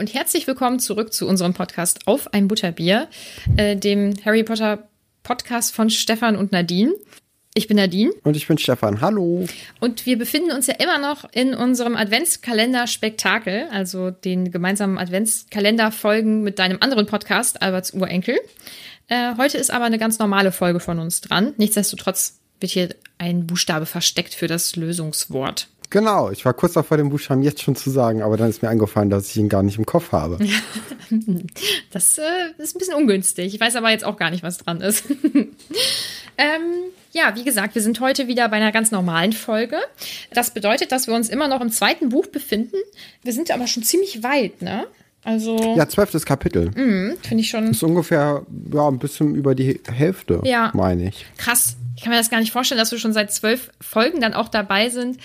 Hi und herzlich willkommen zurück zu unserem Podcast Auf ein Butterbier, äh, dem Harry Potter Podcast von Stefan und Nadine. Ich bin Nadine Und ich bin Stefan. Hallo. und wir befinden uns ja immer noch in unserem Adventskalender-Spektakel, also den gemeinsamen Adventskalender-Folgen mit deinem anderen Podcast, Alberts Urenkel. Äh, heute ist aber eine ganz normale Folge von uns dran. Nichtsdestotrotz wird hier ein Buchstabe versteckt für das Lösungswort. Genau, ich war kurz davor, den Buchstaben jetzt schon zu sagen, aber dann ist mir eingefallen, dass ich ihn gar nicht im Kopf habe. Das äh, ist ein bisschen ungünstig. Ich weiß aber jetzt auch gar nicht, was dran ist. ähm, ja, wie gesagt, wir sind heute wieder bei einer ganz normalen Folge. Das bedeutet, dass wir uns immer noch im zweiten Buch befinden. Wir sind aber schon ziemlich weit, ne? Also, Ja, zwölftes Kapitel. finde ich schon Ist ungefähr ja, ein bisschen über die Hälfte, Ja. meine ich. krass. Ich kann mir das gar nicht vorstellen, dass wir schon seit zwölf Folgen dann auch dabei sind,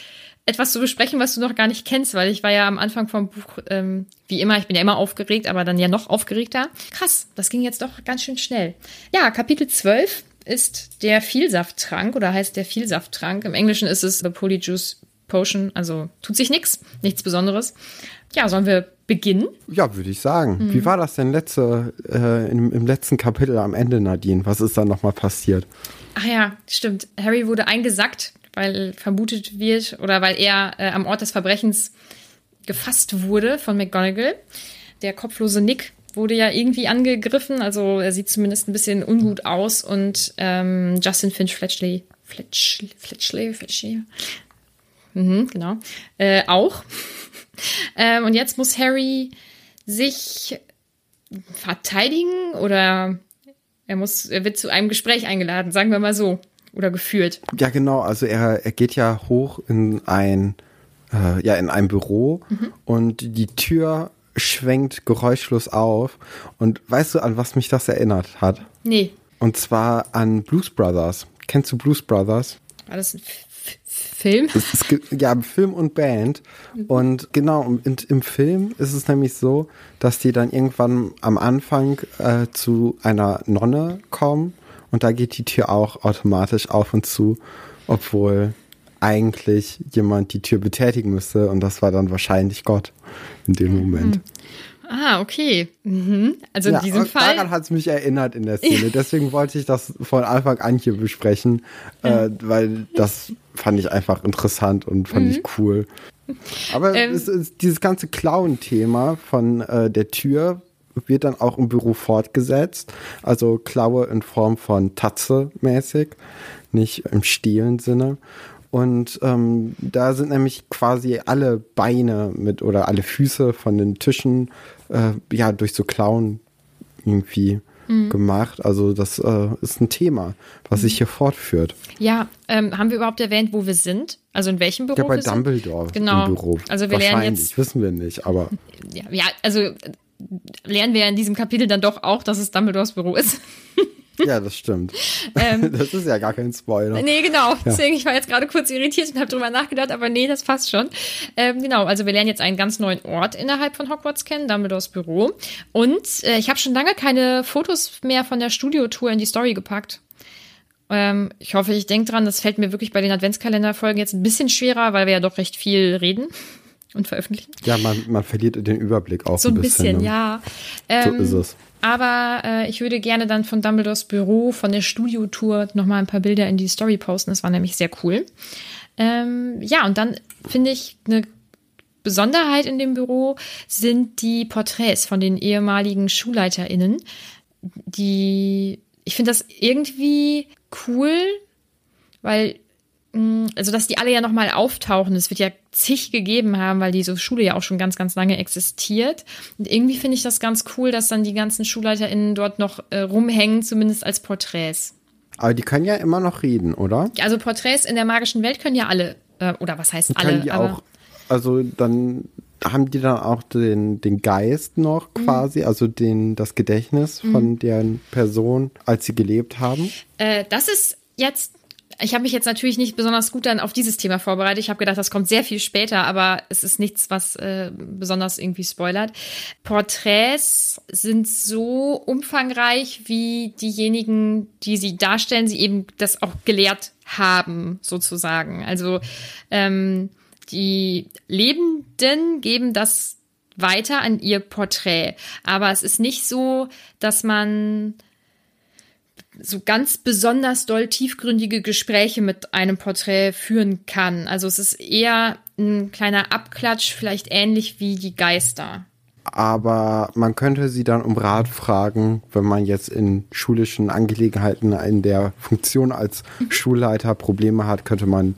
etwas zu besprechen, was du noch gar nicht kennst, weil ich war ja am Anfang vom Buch, ähm, wie immer, ich bin ja immer aufgeregt, aber dann ja noch aufgeregter. Krass, das ging jetzt doch ganz schön schnell. Ja, Kapitel 12 ist der Vielsafttrank oder heißt der Vielsafttrank. Im Englischen ist es The Polyjuice Potion, also tut sich nichts, nichts Besonderes. Ja, sollen wir beginnen? Ja, würde ich sagen. Mhm. Wie war das denn letzte, äh, im, im letzten Kapitel am Ende, Nadine? Was ist da nochmal passiert? Ach ja, stimmt. Harry wurde eingesackt, weil vermutet wird oder weil er äh, am Ort des Verbrechens gefasst wurde von McGonagall. Der kopflose Nick wurde ja irgendwie angegriffen, also er sieht zumindest ein bisschen ungut aus und ähm, Justin Finch Fletchley, Fletchley, Fletchley, Fletchley, mhm, genau, äh, auch. ähm, und jetzt muss Harry sich verteidigen oder er muss, er wird zu einem Gespräch eingeladen, sagen wir mal so. Oder geführt. Ja, genau. Also er, er geht ja hoch in ein, äh, ja, in ein Büro Mhm. und die Tür schwenkt geräuschlos auf. Und weißt du, an was mich das erinnert hat? Nee, Und zwar an Blues Brothers. Kennst du Blues Brothers? war das ein F Film? Gibt ja Film und Band. Und genau, und im Film ist es nämlich so, dass die dann irgendwann am Anfang äh, zu einer Nonne kommen und da geht die Tür auch automatisch auf und zu, obwohl eigentlich jemand die Tür betätigen müsste und das war dann wahrscheinlich Gott in dem Moment. Ah, okay. Mhm. Also in Ja, diesem und Fall. daran hat es mich erinnert in der Szene. Deswegen wollte ich das von Anfang an hier besprechen, äh, weil das fand ich einfach interessant und fand ich cool. Aber Mhm. Ähm. es ist, dieses ganze Klauen-Thema von äh, der Tür wird dann auch im Büro fortgesetzt. Also Klaue in Form von Tatze mäßig, nicht im stehlen Sinne. Und ähm, da sind nämlich quasi alle Beine mit oder alle Füße von den Tischen äh, ja durch so Klauen irgendwie mhm. gemacht. Also das äh, ist ein Thema, was sich hier fortführt. Ja, ähm, haben wir überhaupt erwähnt, wo wir sind? Also in welchem Büro? Ja, bei Dumbledore genau. im Büro. Also wir lernen jetzt. Wissen wir nicht, aber. Ja, ja, also lernen wir in diesem Kapitel dann doch auch, dass es Dumbledores Büro ist. Ja, das stimmt. Ähm, das ist ja gar kein Spoiler. Nee, genau. Ja. Deswegen, ich war jetzt gerade kurz irritiert und habe drüber nachgedacht, aber nee, das passt schon. Ähm, genau, also wir lernen jetzt einen ganz neuen Ort innerhalb von Hogwarts kennen, Dumbledores Büro. Und äh, ich habe schon lange keine Fotos mehr von der Studiotour in die Story gepackt. Ähm, ich hoffe, ich denke dran, das fällt mir wirklich bei den Adventskalenderfolgen jetzt ein bisschen schwerer, weil wir ja doch recht viel reden und veröffentlichen. Ja, man, man verliert den Überblick auch so ein bisschen. So ein bisschen, ne? ja. Ähm, so ist es. Aber äh, ich würde gerne dann von Dumbledores Büro, von der Studiotour nochmal ein paar Bilder in die Story posten. Das war nämlich sehr cool. Ähm, ja, und dann finde ich eine Besonderheit in dem Büro sind die Porträts von den ehemaligen SchulleiterInnen. Die, ich finde das irgendwie cool, weil also dass die alle ja nochmal auftauchen. Es wird ja zig gegeben haben, weil diese Schule ja auch schon ganz, ganz lange existiert. Und irgendwie finde ich das ganz cool, dass dann die ganzen SchulleiterInnen dort noch äh, rumhängen, zumindest als Porträts. Aber die können ja immer noch reden, oder? Also Porträts in der magischen Welt können ja alle, äh, oder was heißt alle? Können die auch, also dann haben die dann auch den, den Geist noch mhm. quasi, mhm. also den, das Gedächtnis mhm. von deren Person, als sie gelebt haben? Äh, das ist jetzt ich habe mich jetzt natürlich nicht besonders gut dann auf dieses Thema vorbereitet. Ich habe gedacht, das kommt sehr viel später, aber es ist nichts, was äh, besonders irgendwie spoilert. Porträts sind so umfangreich wie diejenigen, die sie darstellen, sie eben das auch gelehrt haben, sozusagen. Also ähm, die Lebenden geben das weiter an ihr Porträt. Aber es ist nicht so, dass man so ganz besonders doll tiefgründige Gespräche mit einem Porträt führen kann. Also es ist eher ein kleiner Abklatsch, vielleicht ähnlich wie die Geister. Aber man könnte sie dann um Rat fragen, wenn man jetzt in schulischen Angelegenheiten in der Funktion als Schulleiter Probleme hat, könnte man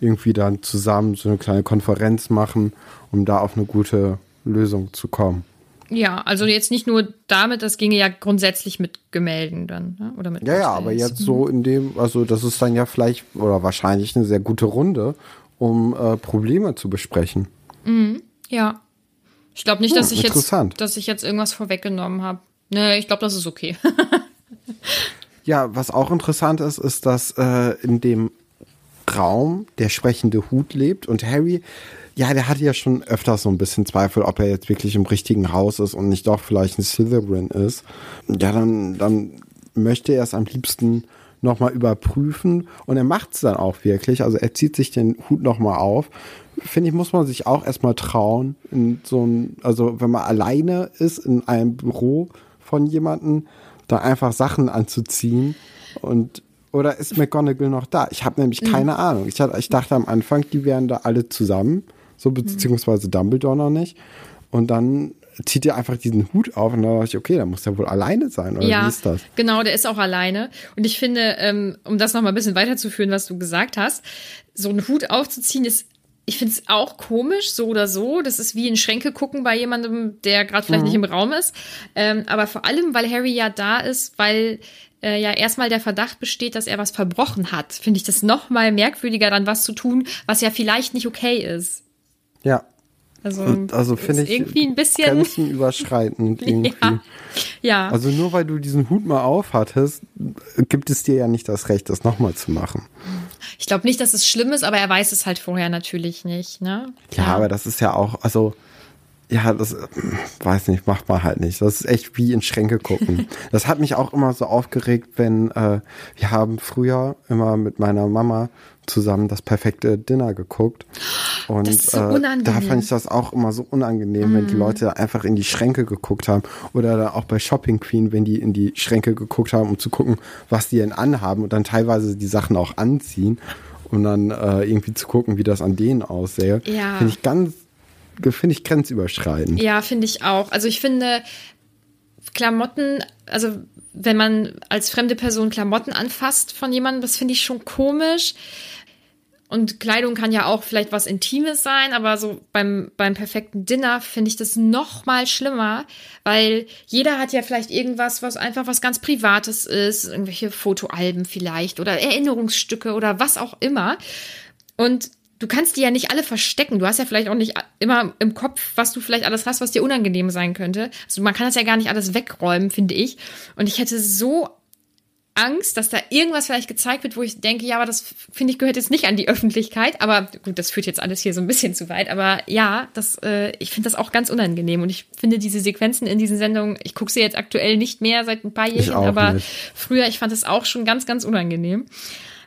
irgendwie dann zusammen so eine kleine Konferenz machen, um da auf eine gute Lösung zu kommen. Ja, also jetzt nicht nur damit, das ginge ja grundsätzlich mit Gemälden dann, ne? oder mit Ja, ja, aber jetzt so in dem, also das ist dann ja vielleicht oder wahrscheinlich eine sehr gute Runde, um äh, Probleme zu besprechen. Mhm, ja. Ich glaube nicht, dass hm, ich jetzt, dass ich jetzt irgendwas vorweggenommen habe. Nee, ich glaube, das ist okay. ja, was auch interessant ist, ist, dass äh, in dem Raum der sprechende Hut lebt und Harry ja, der hatte ja schon öfters so ein bisschen Zweifel, ob er jetzt wirklich im richtigen Haus ist und nicht doch vielleicht ein Slytherin ist. Ja, dann, dann möchte er es am liebsten nochmal überprüfen und er macht es dann auch wirklich. Also er zieht sich den Hut nochmal auf. Finde ich, muss man sich auch erstmal trauen, in so ein, also wenn man alleine ist in einem Büro von jemandem, da einfach Sachen anzuziehen und oder ist McGonagall noch da? Ich habe nämlich keine mhm. Ahnung. Ich, ich dachte am Anfang, die wären da alle zusammen so beziehungsweise Dumbledore noch nicht. Und dann zieht er einfach diesen Hut auf und da dachte ich, okay, dann muss er wohl alleine sein, oder ja, wie ist das? Genau, der ist auch alleine. Und ich finde, ähm, um das noch mal ein bisschen weiterzuführen, was du gesagt hast, so einen Hut aufzuziehen ist ich finde es auch komisch, so oder so. Das ist wie in Schränke gucken bei jemandem, der gerade vielleicht mhm. nicht im Raum ist. Ähm, aber vor allem, weil Harry ja da ist, weil äh, ja erstmal der Verdacht besteht, dass er was verbrochen hat, finde ich das noch mal merkwürdiger, dann was zu tun, was ja vielleicht nicht okay ist. Ja. Also, also finde ich irgendwie ein bisschen grenzenüberschreitend irgendwie. ja. ja. Also nur weil du diesen Hut mal aufhattest, gibt es dir ja nicht das Recht, das nochmal zu machen. Ich glaube nicht, dass es schlimm ist, aber er weiß es halt vorher natürlich nicht, ne? Ja, ja. aber das ist ja auch, also ja, das weiß nicht, macht man halt nicht. Das ist echt wie in Schränke gucken. das hat mich auch immer so aufgeregt, wenn äh, wir haben früher immer mit meiner Mama zusammen das perfekte Dinner geguckt. Und das ist so äh, da fand ich das auch immer so unangenehm, mm. wenn die mhm. Leute einfach in die Schränke geguckt haben. Oder dann auch bei Shopping Queen, wenn die in die Schränke geguckt haben, um zu gucken, was die denn anhaben und dann teilweise die Sachen auch anziehen. Und dann äh, irgendwie zu gucken, wie das an denen aussähe. Ja. Finde ich ganz, finde ich grenzüberschreitend. Ja, finde ich auch. Also ich finde Klamotten, also wenn man als fremde Person Klamotten anfasst von jemandem, das finde ich schon komisch. Und Kleidung kann ja auch vielleicht was Intimes sein, aber so beim, beim perfekten Dinner finde ich das noch mal schlimmer, weil jeder hat ja vielleicht irgendwas, was einfach was ganz Privates ist, irgendwelche Fotoalben vielleicht oder Erinnerungsstücke oder was auch immer. Und du kannst die ja nicht alle verstecken. Du hast ja vielleicht auch nicht immer im Kopf, was du vielleicht alles hast, was dir unangenehm sein könnte. Also man kann das ja gar nicht alles wegräumen, finde ich. Und ich hätte so Angst, dass da irgendwas vielleicht gezeigt wird, wo ich denke, ja, aber das finde ich gehört jetzt nicht an die Öffentlichkeit. Aber gut, das führt jetzt alles hier so ein bisschen zu weit. Aber ja, das, äh, ich finde das auch ganz unangenehm. Und ich finde diese Sequenzen in diesen Sendungen, ich gucke sie jetzt aktuell nicht mehr seit ein paar Jahren, aber nicht. früher, ich fand es auch schon ganz, ganz unangenehm.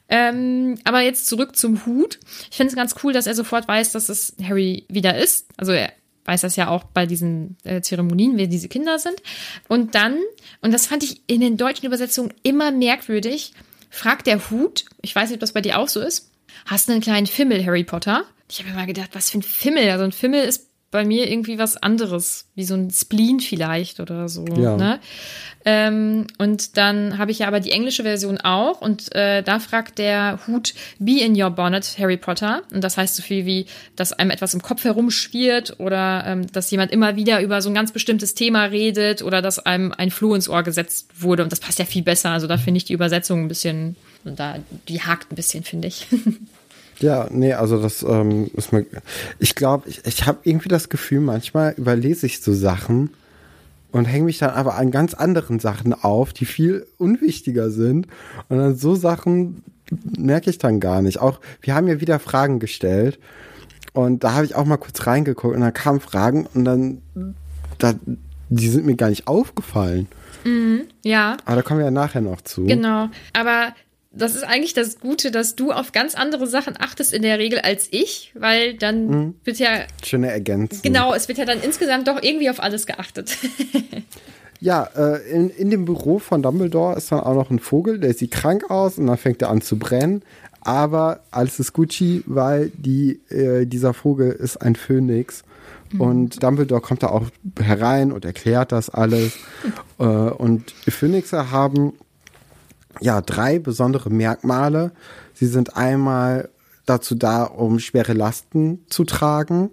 Ähm, aber jetzt zurück zum Hut. Ich finde es ganz cool, dass er sofort weiß, dass es Harry wieder ist. Also er weiß das ja auch bei diesen äh, Zeremonien, wer diese Kinder sind. Und dann, und das fand ich in den deutschen Übersetzungen immer merkwürdig, fragt der Hut, ich weiß nicht, ob das bei dir auch so ist, hast du einen kleinen Fimmel, Harry Potter? Ich habe mir mal gedacht, was für ein Fimmel? Also ein Fimmel ist bei mir irgendwie was anderes, wie so ein Spleen vielleicht oder so. Ja. Ne? Ähm, und dann habe ich ja aber die englische Version auch und äh, da fragt der Hut Be in your bonnet, Harry Potter. Und das heißt so viel wie, dass einem etwas im Kopf herumschwirrt oder ähm, dass jemand immer wieder über so ein ganz bestimmtes Thema redet oder dass einem ein Floh ins Ohr gesetzt wurde. Und das passt ja viel besser. Also da finde ich die Übersetzung ein bisschen, da, die hakt ein bisschen, finde ich. Ja, nee, also das ähm, ist mir. Ich glaube, ich, ich habe irgendwie das Gefühl, manchmal überlese ich so Sachen und hänge mich dann aber an ganz anderen Sachen auf, die viel unwichtiger sind. Und dann so Sachen merke ich dann gar nicht. Auch wir haben ja wieder Fragen gestellt und da habe ich auch mal kurz reingeguckt und da kamen Fragen und dann da, die sind mir gar nicht aufgefallen. Mhm, ja. Aber da kommen wir ja nachher noch zu. Genau. Aber das ist eigentlich das Gute, dass du auf ganz andere Sachen achtest in der Regel als ich, weil dann mhm. wird ja. Schöne Ergänzung. Genau, es wird ja dann insgesamt doch irgendwie auf alles geachtet. ja, äh, in, in dem Büro von Dumbledore ist dann auch noch ein Vogel, der sieht krank aus und dann fängt er an zu brennen. Aber alles ist Gucci, weil die, äh, dieser Vogel ist ein Phönix. Mhm. Und Dumbledore kommt da auch herein und erklärt das alles. äh, und Phönixe haben ja, drei besondere Merkmale. Sie sind einmal dazu da, um schwere Lasten zu tragen.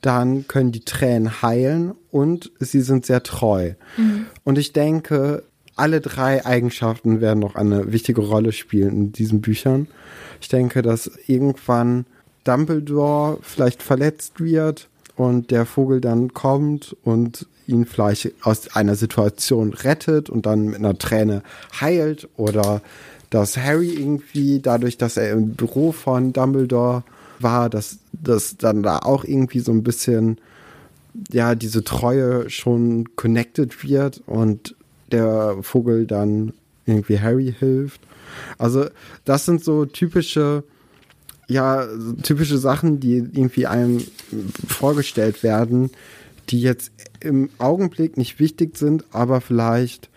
Dann können die Tränen heilen und sie sind sehr treu. Mhm. Und ich denke, alle drei Eigenschaften werden noch eine wichtige Rolle spielen in diesen Büchern. Ich denke, dass irgendwann Dumbledore vielleicht verletzt wird und der Vogel dann kommt und ihn vielleicht aus einer Situation rettet und dann mit einer Träne heilt oder dass Harry irgendwie dadurch, dass er im Büro von Dumbledore war, dass dass dann da auch irgendwie so ein bisschen ja diese Treue schon connected wird und der Vogel dann irgendwie Harry hilft. Also das sind so typische ja typische Sachen, die irgendwie einem vorgestellt werden, die jetzt im Augenblick nicht wichtig sind, aber vielleicht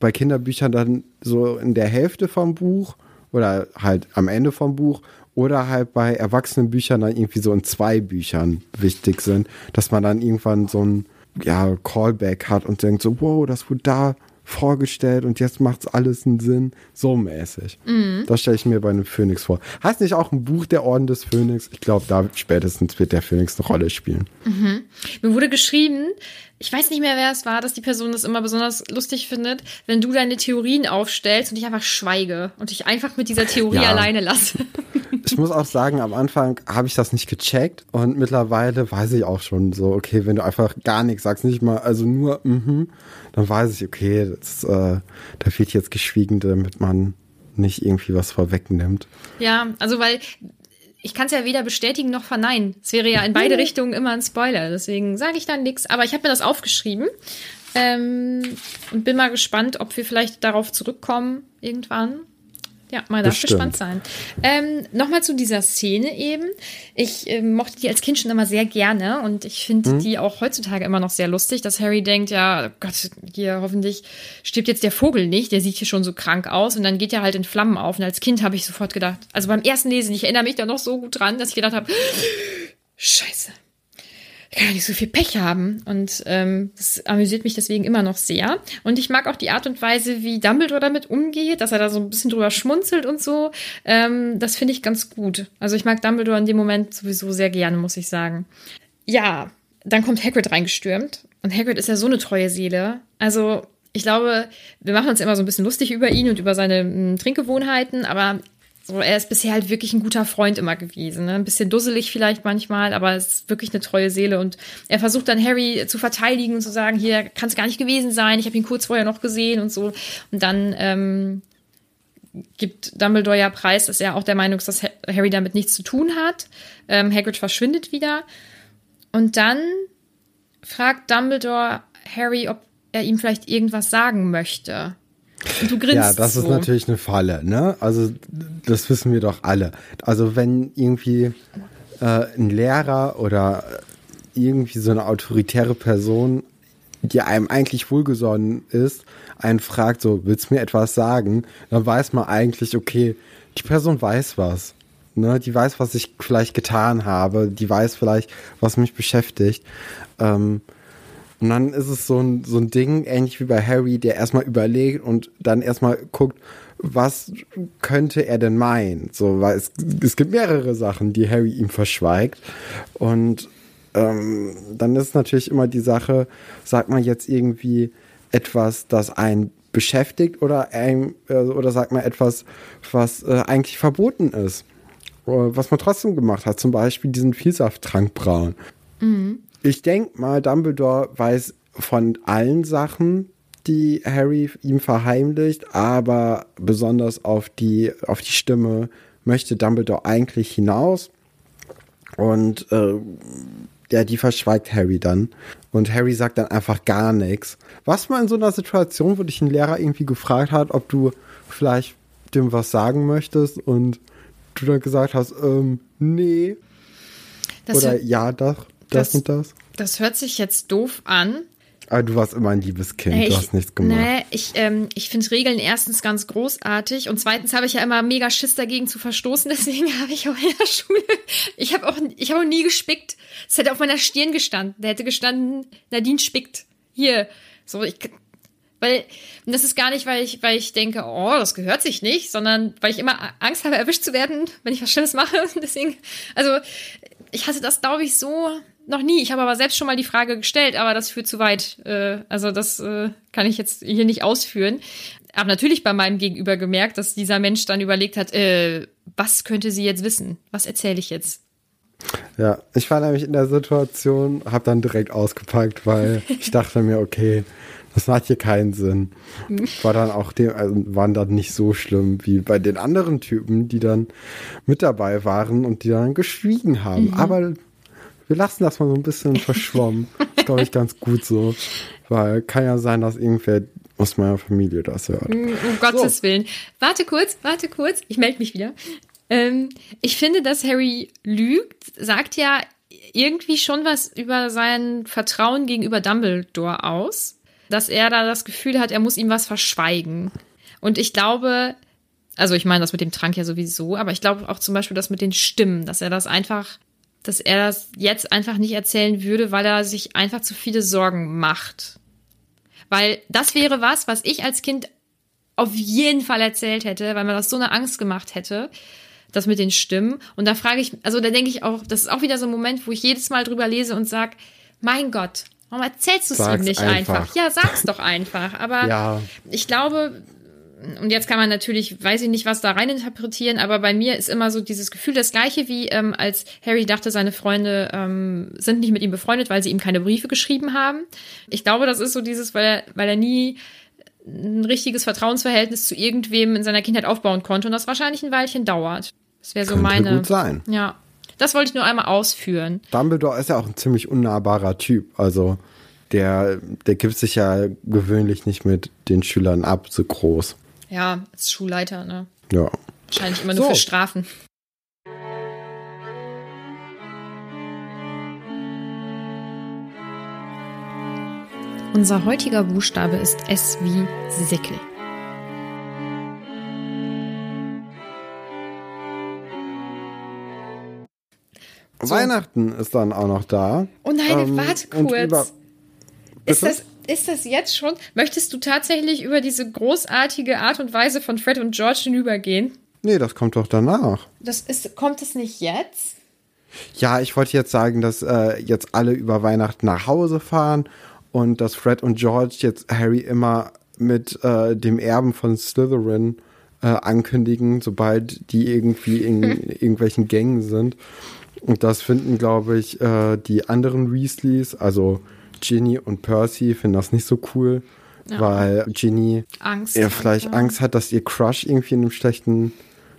bei Kinderbüchern dann so in der Hälfte vom Buch oder halt am Ende vom Buch oder halt bei Erwachsenenbüchern dann irgendwie so in zwei Büchern wichtig sind, dass man dann irgendwann so ein ja, Callback hat und denkt so, wow, das wurde da vorgestellt und jetzt macht's alles einen Sinn. So mäßig. Mhm. Das stelle ich mir bei einem Phönix vor. Heißt nicht auch ein Buch der Orden des Phönix? Ich glaube, da spätestens wird der Phönix eine Rolle spielen. Mhm. Mir wurde geschrieben, ich weiß nicht mehr, wer es war, dass die Person das immer besonders lustig findet, wenn du deine Theorien aufstellst und ich einfach schweige und dich einfach mit dieser Theorie ja. alleine lasse. ich muss auch sagen, am Anfang habe ich das nicht gecheckt und mittlerweile weiß ich auch schon so, okay, wenn du einfach gar nichts sagst, nicht mal, also nur, mhm, dann weiß ich, okay, das, äh, da fehlt jetzt geschwiegen, damit man nicht irgendwie was vorwegnimmt. Ja, also weil ich kann es ja weder bestätigen noch verneinen. Es wäre ja in beide Richtungen immer ein Spoiler, deswegen sage ich dann nichts. Aber ich habe mir das aufgeschrieben ähm, und bin mal gespannt, ob wir vielleicht darauf zurückkommen irgendwann. Ja, mal darf gespannt sein. Ähm, Nochmal zu dieser Szene eben. Ich äh, mochte die als Kind schon immer sehr gerne und ich finde hm. die auch heutzutage immer noch sehr lustig, dass Harry denkt, ja, Gott, hier hoffentlich stirbt jetzt der Vogel nicht, der sieht hier schon so krank aus und dann geht er halt in Flammen auf. Und als Kind habe ich sofort gedacht, also beim ersten Lesen, ich erinnere mich da noch so gut dran, dass ich gedacht habe, Scheiße, kann nicht so viel Pech haben. Und ähm, das amüsiert mich deswegen immer noch sehr. Und ich mag auch die Art und Weise, wie Dumbledore damit umgeht, dass er da so ein bisschen drüber schmunzelt und so. Ähm, das finde ich ganz gut. Also ich mag Dumbledore in dem Moment sowieso sehr gerne, muss ich sagen. Ja, dann kommt Hagrid reingestürmt. Und Hagrid ist ja so eine treue Seele. Also ich glaube, wir machen uns immer so ein bisschen lustig über ihn und über seine m, Trinkgewohnheiten, aber so, er ist bisher halt wirklich ein guter Freund immer gewesen. Ne? Ein bisschen dusselig vielleicht manchmal, aber es ist wirklich eine treue Seele. Und er versucht dann Harry zu verteidigen und zu sagen, hier kann es gar nicht gewesen sein, ich habe ihn kurz vorher noch gesehen und so. Und dann ähm, gibt Dumbledore ja preis, dass er auch der Meinung ist, dass Harry damit nichts zu tun hat. Ähm, Hagrid verschwindet wieder. Und dann fragt Dumbledore Harry, ob er ihm vielleicht irgendwas sagen möchte. Du grinst Ja, das so. ist natürlich eine Falle, ne? Also, das wissen wir doch alle. Also, wenn irgendwie äh, ein Lehrer oder irgendwie so eine autoritäre Person, die einem eigentlich wohlgesonnen ist, einen fragt, so, willst du mir etwas sagen? Dann weiß man eigentlich, okay, die Person weiß was. Ne? Die weiß, was ich vielleicht getan habe. Die weiß vielleicht, was mich beschäftigt. Ähm, und dann ist es so ein, so ein Ding, ähnlich wie bei Harry, der erstmal überlegt und dann erstmal guckt, was könnte er denn meinen? So, weil es, es gibt mehrere Sachen, die Harry ihm verschweigt. Und ähm, dann ist natürlich immer die Sache, sagt man jetzt irgendwie etwas, das einen beschäftigt oder, ein, äh, oder sagt man etwas, was äh, eigentlich verboten ist. Oder was man trotzdem gemacht hat, zum Beispiel diesen Vielsafttrank brauen. Ich denke mal, Dumbledore weiß von allen Sachen, die Harry ihm verheimlicht, aber besonders auf die, auf die Stimme möchte Dumbledore eigentlich hinaus. Und äh, ja, die verschweigt Harry dann. Und Harry sagt dann einfach gar nichts. Was man in so einer Situation, wo dich ein Lehrer irgendwie gefragt hat, ob du vielleicht dem was sagen möchtest und du dann gesagt hast, ähm, nee. Das Oder ja, doch, das, das- und das. Das hört sich jetzt doof an. Aber du warst immer ein liebes Kind, Äh, du ich- hast nichts gemacht. Nee, ich, ähm, ich finde Regeln erstens ganz großartig und zweitens habe ich ja immer mega Schiss dagegen zu verstoßen, deswegen habe ich auch in der Schule, ich habe auch, ich habe auch nie gespickt. Es hätte auf meiner Stirn gestanden. Da hätte gestanden, Nadine spickt. Hier. So, ich, weil, und das ist gar nicht, weil ich, weil ich denke, oh, das gehört sich nicht, sondern weil ich immer Angst habe, erwischt zu werden, wenn ich was Schlimmes mache. Deswegen, also, ich hatte das, glaube ich, so noch nie. Ich habe aber selbst schon mal die Frage gestellt, aber das führt zu weit. Äh, also, das äh, kann ich jetzt hier nicht ausführen. Aber natürlich bei meinem Gegenüber gemerkt, dass dieser Mensch dann überlegt hat, äh, was könnte sie jetzt wissen? Was erzähle ich jetzt? Ja, ich war nämlich in der Situation, habe dann direkt ausgepackt, weil ich dachte mir, okay, das macht hier keinen Sinn. War dann auch dem, also waren dann nicht so schlimm wie bei den anderen Typen, die dann mit dabei waren und die dann geschwiegen haben. Aber wir lassen das mal so ein bisschen verschwommen. ist, glaube ich, ganz gut so. Weil kann ja sein, dass irgendwer aus meiner Familie das hört. Um Gottes Willen. Warte kurz, warte kurz. Ich melde mich wieder. Ähm, ich finde, dass Harry lügt, sagt ja irgendwie schon was über sein Vertrauen gegenüber Dumbledore aus. Dass er da das Gefühl hat, er muss ihm was verschweigen. Und ich glaube, also ich meine das mit dem Trank ja sowieso, aber ich glaube auch zum Beispiel das mit den Stimmen, dass er das einfach, dass er das jetzt einfach nicht erzählen würde, weil er sich einfach zu viele Sorgen macht. Weil das wäre was, was ich als Kind auf jeden Fall erzählt hätte, weil mir das so eine Angst gemacht hätte, das mit den Stimmen. Und da frage ich, also da denke ich auch, das ist auch wieder so ein Moment, wo ich jedes Mal drüber lese und sag, mein Gott, warum erzählst du es ihm nicht einfach. einfach? Ja, sag's doch einfach. Aber Ja. ich glaube, und jetzt kann man natürlich, weiß ich nicht, was da rein interpretieren, aber bei mir ist immer so dieses Gefühl das gleiche wie ähm, als Harry dachte, seine Freunde ähm, sind nicht mit ihm befreundet, weil sie ihm keine Briefe geschrieben haben. Ich glaube, das ist so dieses, weil er, weil er nie ein richtiges Vertrauensverhältnis zu irgendwem in seiner Kindheit aufbauen konnte und das wahrscheinlich ein Weilchen dauert. Das wäre so Könnte meine. gut sein. Ja. Das wollte ich nur einmal ausführen. Dumbledore ist ja auch ein ziemlich unnahbarer Typ. Also der, der gibt sich ja gewöhnlich nicht mit den Schülern ab, so groß. Ja, als Schulleiter, ne? Ja. Wahrscheinlich immer nur So. für Strafen. Unser heutiger Buchstabe ist S wie Sickel. Weihnachten ist dann auch noch da. Oh nein, Ähm, warte kurz. Ist das, ist das jetzt schon? Möchtest du tatsächlich über diese großartige Art und Weise von Fred und George hinübergehen? Nee, das kommt doch danach. Das ist, kommt es nicht jetzt? Ja, ich wollte jetzt sagen, dass äh, jetzt alle über Weihnachten nach Hause fahren und dass Fred und George jetzt Harry immer mit äh, dem Erben von Slytherin äh, ankündigen, sobald die irgendwie in irgendwelchen Gängen sind. Und das finden, glaube ich, äh, die anderen Weasleys, also Ginny und Percy, finden das nicht so cool, weil Ginny Angst. er vielleicht ja. Angst hat, dass ihr Crush irgendwie in einem schlechten,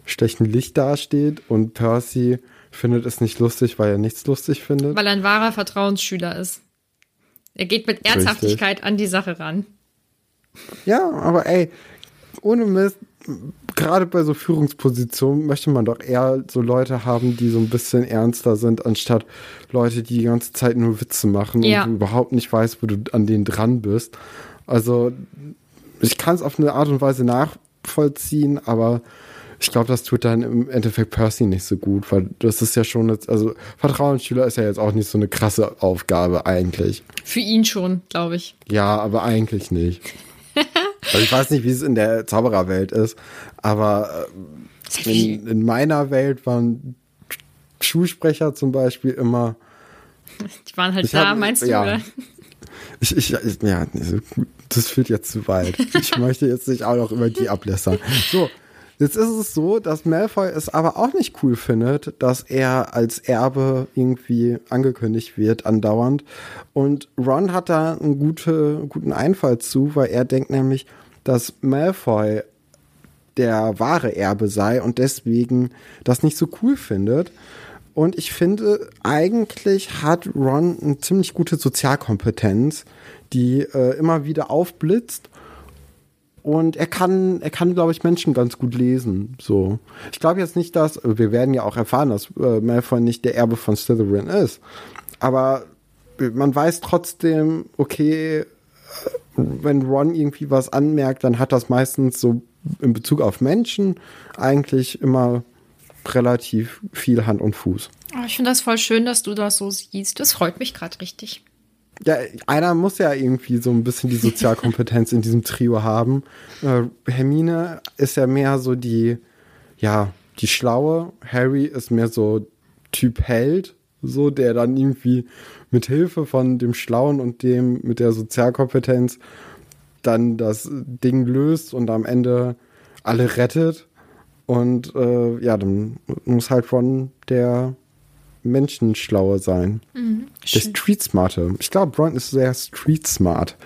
schlechten Licht dasteht und Percy findet es nicht lustig, weil er nichts lustig findet. Weil er ein wahrer Vertrauensschüler ist. Er geht mit Ernsthaftigkeit an die Sache ran. Ja, aber ey, ohne Mist, gerade bei so Führungspositionen möchte man doch eher so Leute haben, die so ein bisschen ernster sind, anstatt Leute, die die ganze Zeit nur Witze machen Ja. und du überhaupt nicht weißt, wo du an denen dran bist. Also, ich kann es auf eine Art und Weise nachvollziehen, aber ich glaube, das tut dann im Endeffekt Percy nicht so gut, weil das ist ja schon, jetzt, also Vertrauensschüler ist ja jetzt auch nicht so eine krasse Aufgabe eigentlich. Für ihn schon, glaube ich. Ja, aber eigentlich nicht. Also ich weiß nicht, wie es in der Zaubererwelt ist, aber äh, in, in meiner Welt waren Schulsprecher zum Beispiel immer. Die waren halt da, hab- meinst du, ja. oder? Ich, ich, ich, ja, das führt jetzt zu weit. Ich möchte jetzt nicht auch noch über die ablässern. So, jetzt ist es so, dass Malfoy es aber auch nicht cool findet, dass er als Erbe irgendwie angekündigt wird andauernd. Und Ron hat da einen gute, guten Einfall zu, weil er denkt nämlich, dass Malfoy der wahre Erbe sei und deswegen das nicht so cool findet. Und ich finde, eigentlich hat Ron eine ziemlich gute Sozialkompetenz, die äh, immer wieder aufblitzt. Und er kann, er kann, glaube ich, Menschen ganz gut lesen. So. Ich glaube jetzt nicht, dass, wir werden ja auch erfahren, dass äh, Malfoy nicht der Erbe von Slytherin ist. Aber man weiß trotzdem, okay, äh, wenn Ron irgendwie was anmerkt, dann hat das meistens so in Bezug auf Menschen eigentlich immer relativ viel Hand und Fuß. Oh, ich finde das voll schön, dass du das so siehst. Das freut mich gerade richtig. Ja, einer muss ja irgendwie so ein bisschen die Sozialkompetenz in diesem Trio haben. Äh, Hermine ist ja mehr so die, ja, die Schlaue. Harry ist mehr so Typ Held, so der dann irgendwie mit Hilfe von dem Schlauen und dem mit der Sozialkompetenz dann das Ding löst und am Ende alle rettet. Und äh, ja, dann muss halt Ron der Menschenschlaue sein. der Street Smarte. Ich glaube, Ron ist sehr Street Smart.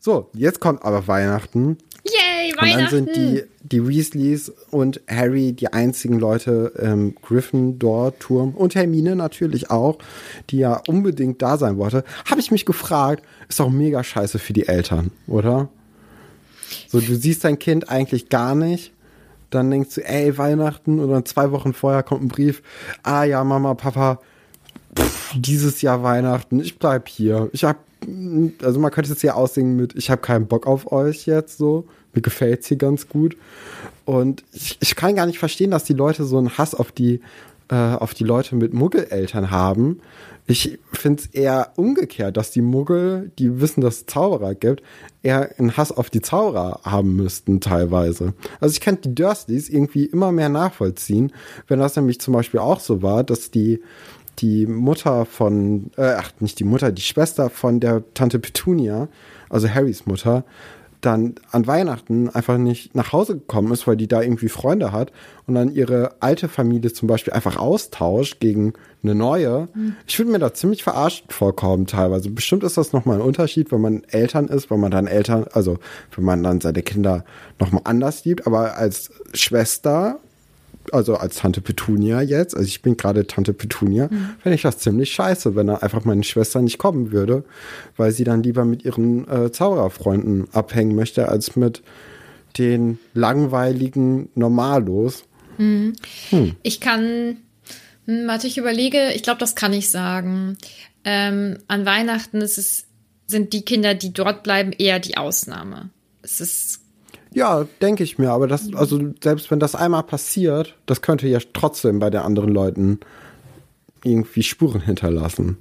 So, jetzt kommt aber Weihnachten. Yay, Und dann Weihnachten! sind die, die Weasleys und Harry die einzigen Leute im Gryffindor-Turm und Hermine natürlich auch, die ja unbedingt da sein wollte. Habe ich mich gefragt, ist doch mega scheiße für die Eltern, oder? So, du siehst dein Kind eigentlich gar nicht. Dann denkst du, ey, Weihnachten oder zwei Wochen vorher kommt ein Brief. Ah ja, Mama, Papa, pff, dieses Jahr Weihnachten, ich bleib hier. Ich hab, also man könnte es ja aussingen mit, ich habe keinen Bock auf euch jetzt so. Mir gefällt's hier ganz gut. Und ich, ich kann gar nicht verstehen, dass die Leute so einen Hass auf die, äh, auf die Leute mit Muggeleltern haben. Ich finde es eher umgekehrt, dass die Muggel, die wissen, dass es Zauberer gibt, eher einen Hass auf die Zauberer haben müssten teilweise. Also ich kann die Dursleys irgendwie immer mehr nachvollziehen, wenn das nämlich zum Beispiel auch so war, dass die die Mutter von, äh, ach, nicht die Mutter, die Schwester von der Tante Petunia, also Harrys Mutter, dann an Weihnachten einfach nicht nach Hause gekommen ist, weil die da irgendwie Freunde hat und dann ihre alte Familie zum Beispiel einfach austauscht gegen eine neue. Ich würde mir da ziemlich verarscht vorkommen teilweise. Bestimmt ist das nochmal ein Unterschied, wenn man Eltern ist, wenn man dann Eltern, also wenn man dann seine Kinder nochmal anders liebt, aber als Schwester also als Tante Petunia jetzt, also ich bin gerade Tante Petunia, fände ich das ziemlich scheiße, wenn da einfach meine Schwester nicht kommen würde, weil sie dann lieber mit ihren äh, Zaubererfreunden abhängen möchte, als mit den langweiligen Normalos. Ich kann, hm, warte, ich überlege, ich glaube, das kann ich sagen. Ähm, an Weihnachten ist es, sind die Kinder, die dort bleiben, eher die Ausnahme. Es ist, Ja, denke ich mir, aber das, also selbst wenn das einmal passiert, das könnte ja trotzdem bei den anderen Leuten irgendwie Spuren hinterlassen.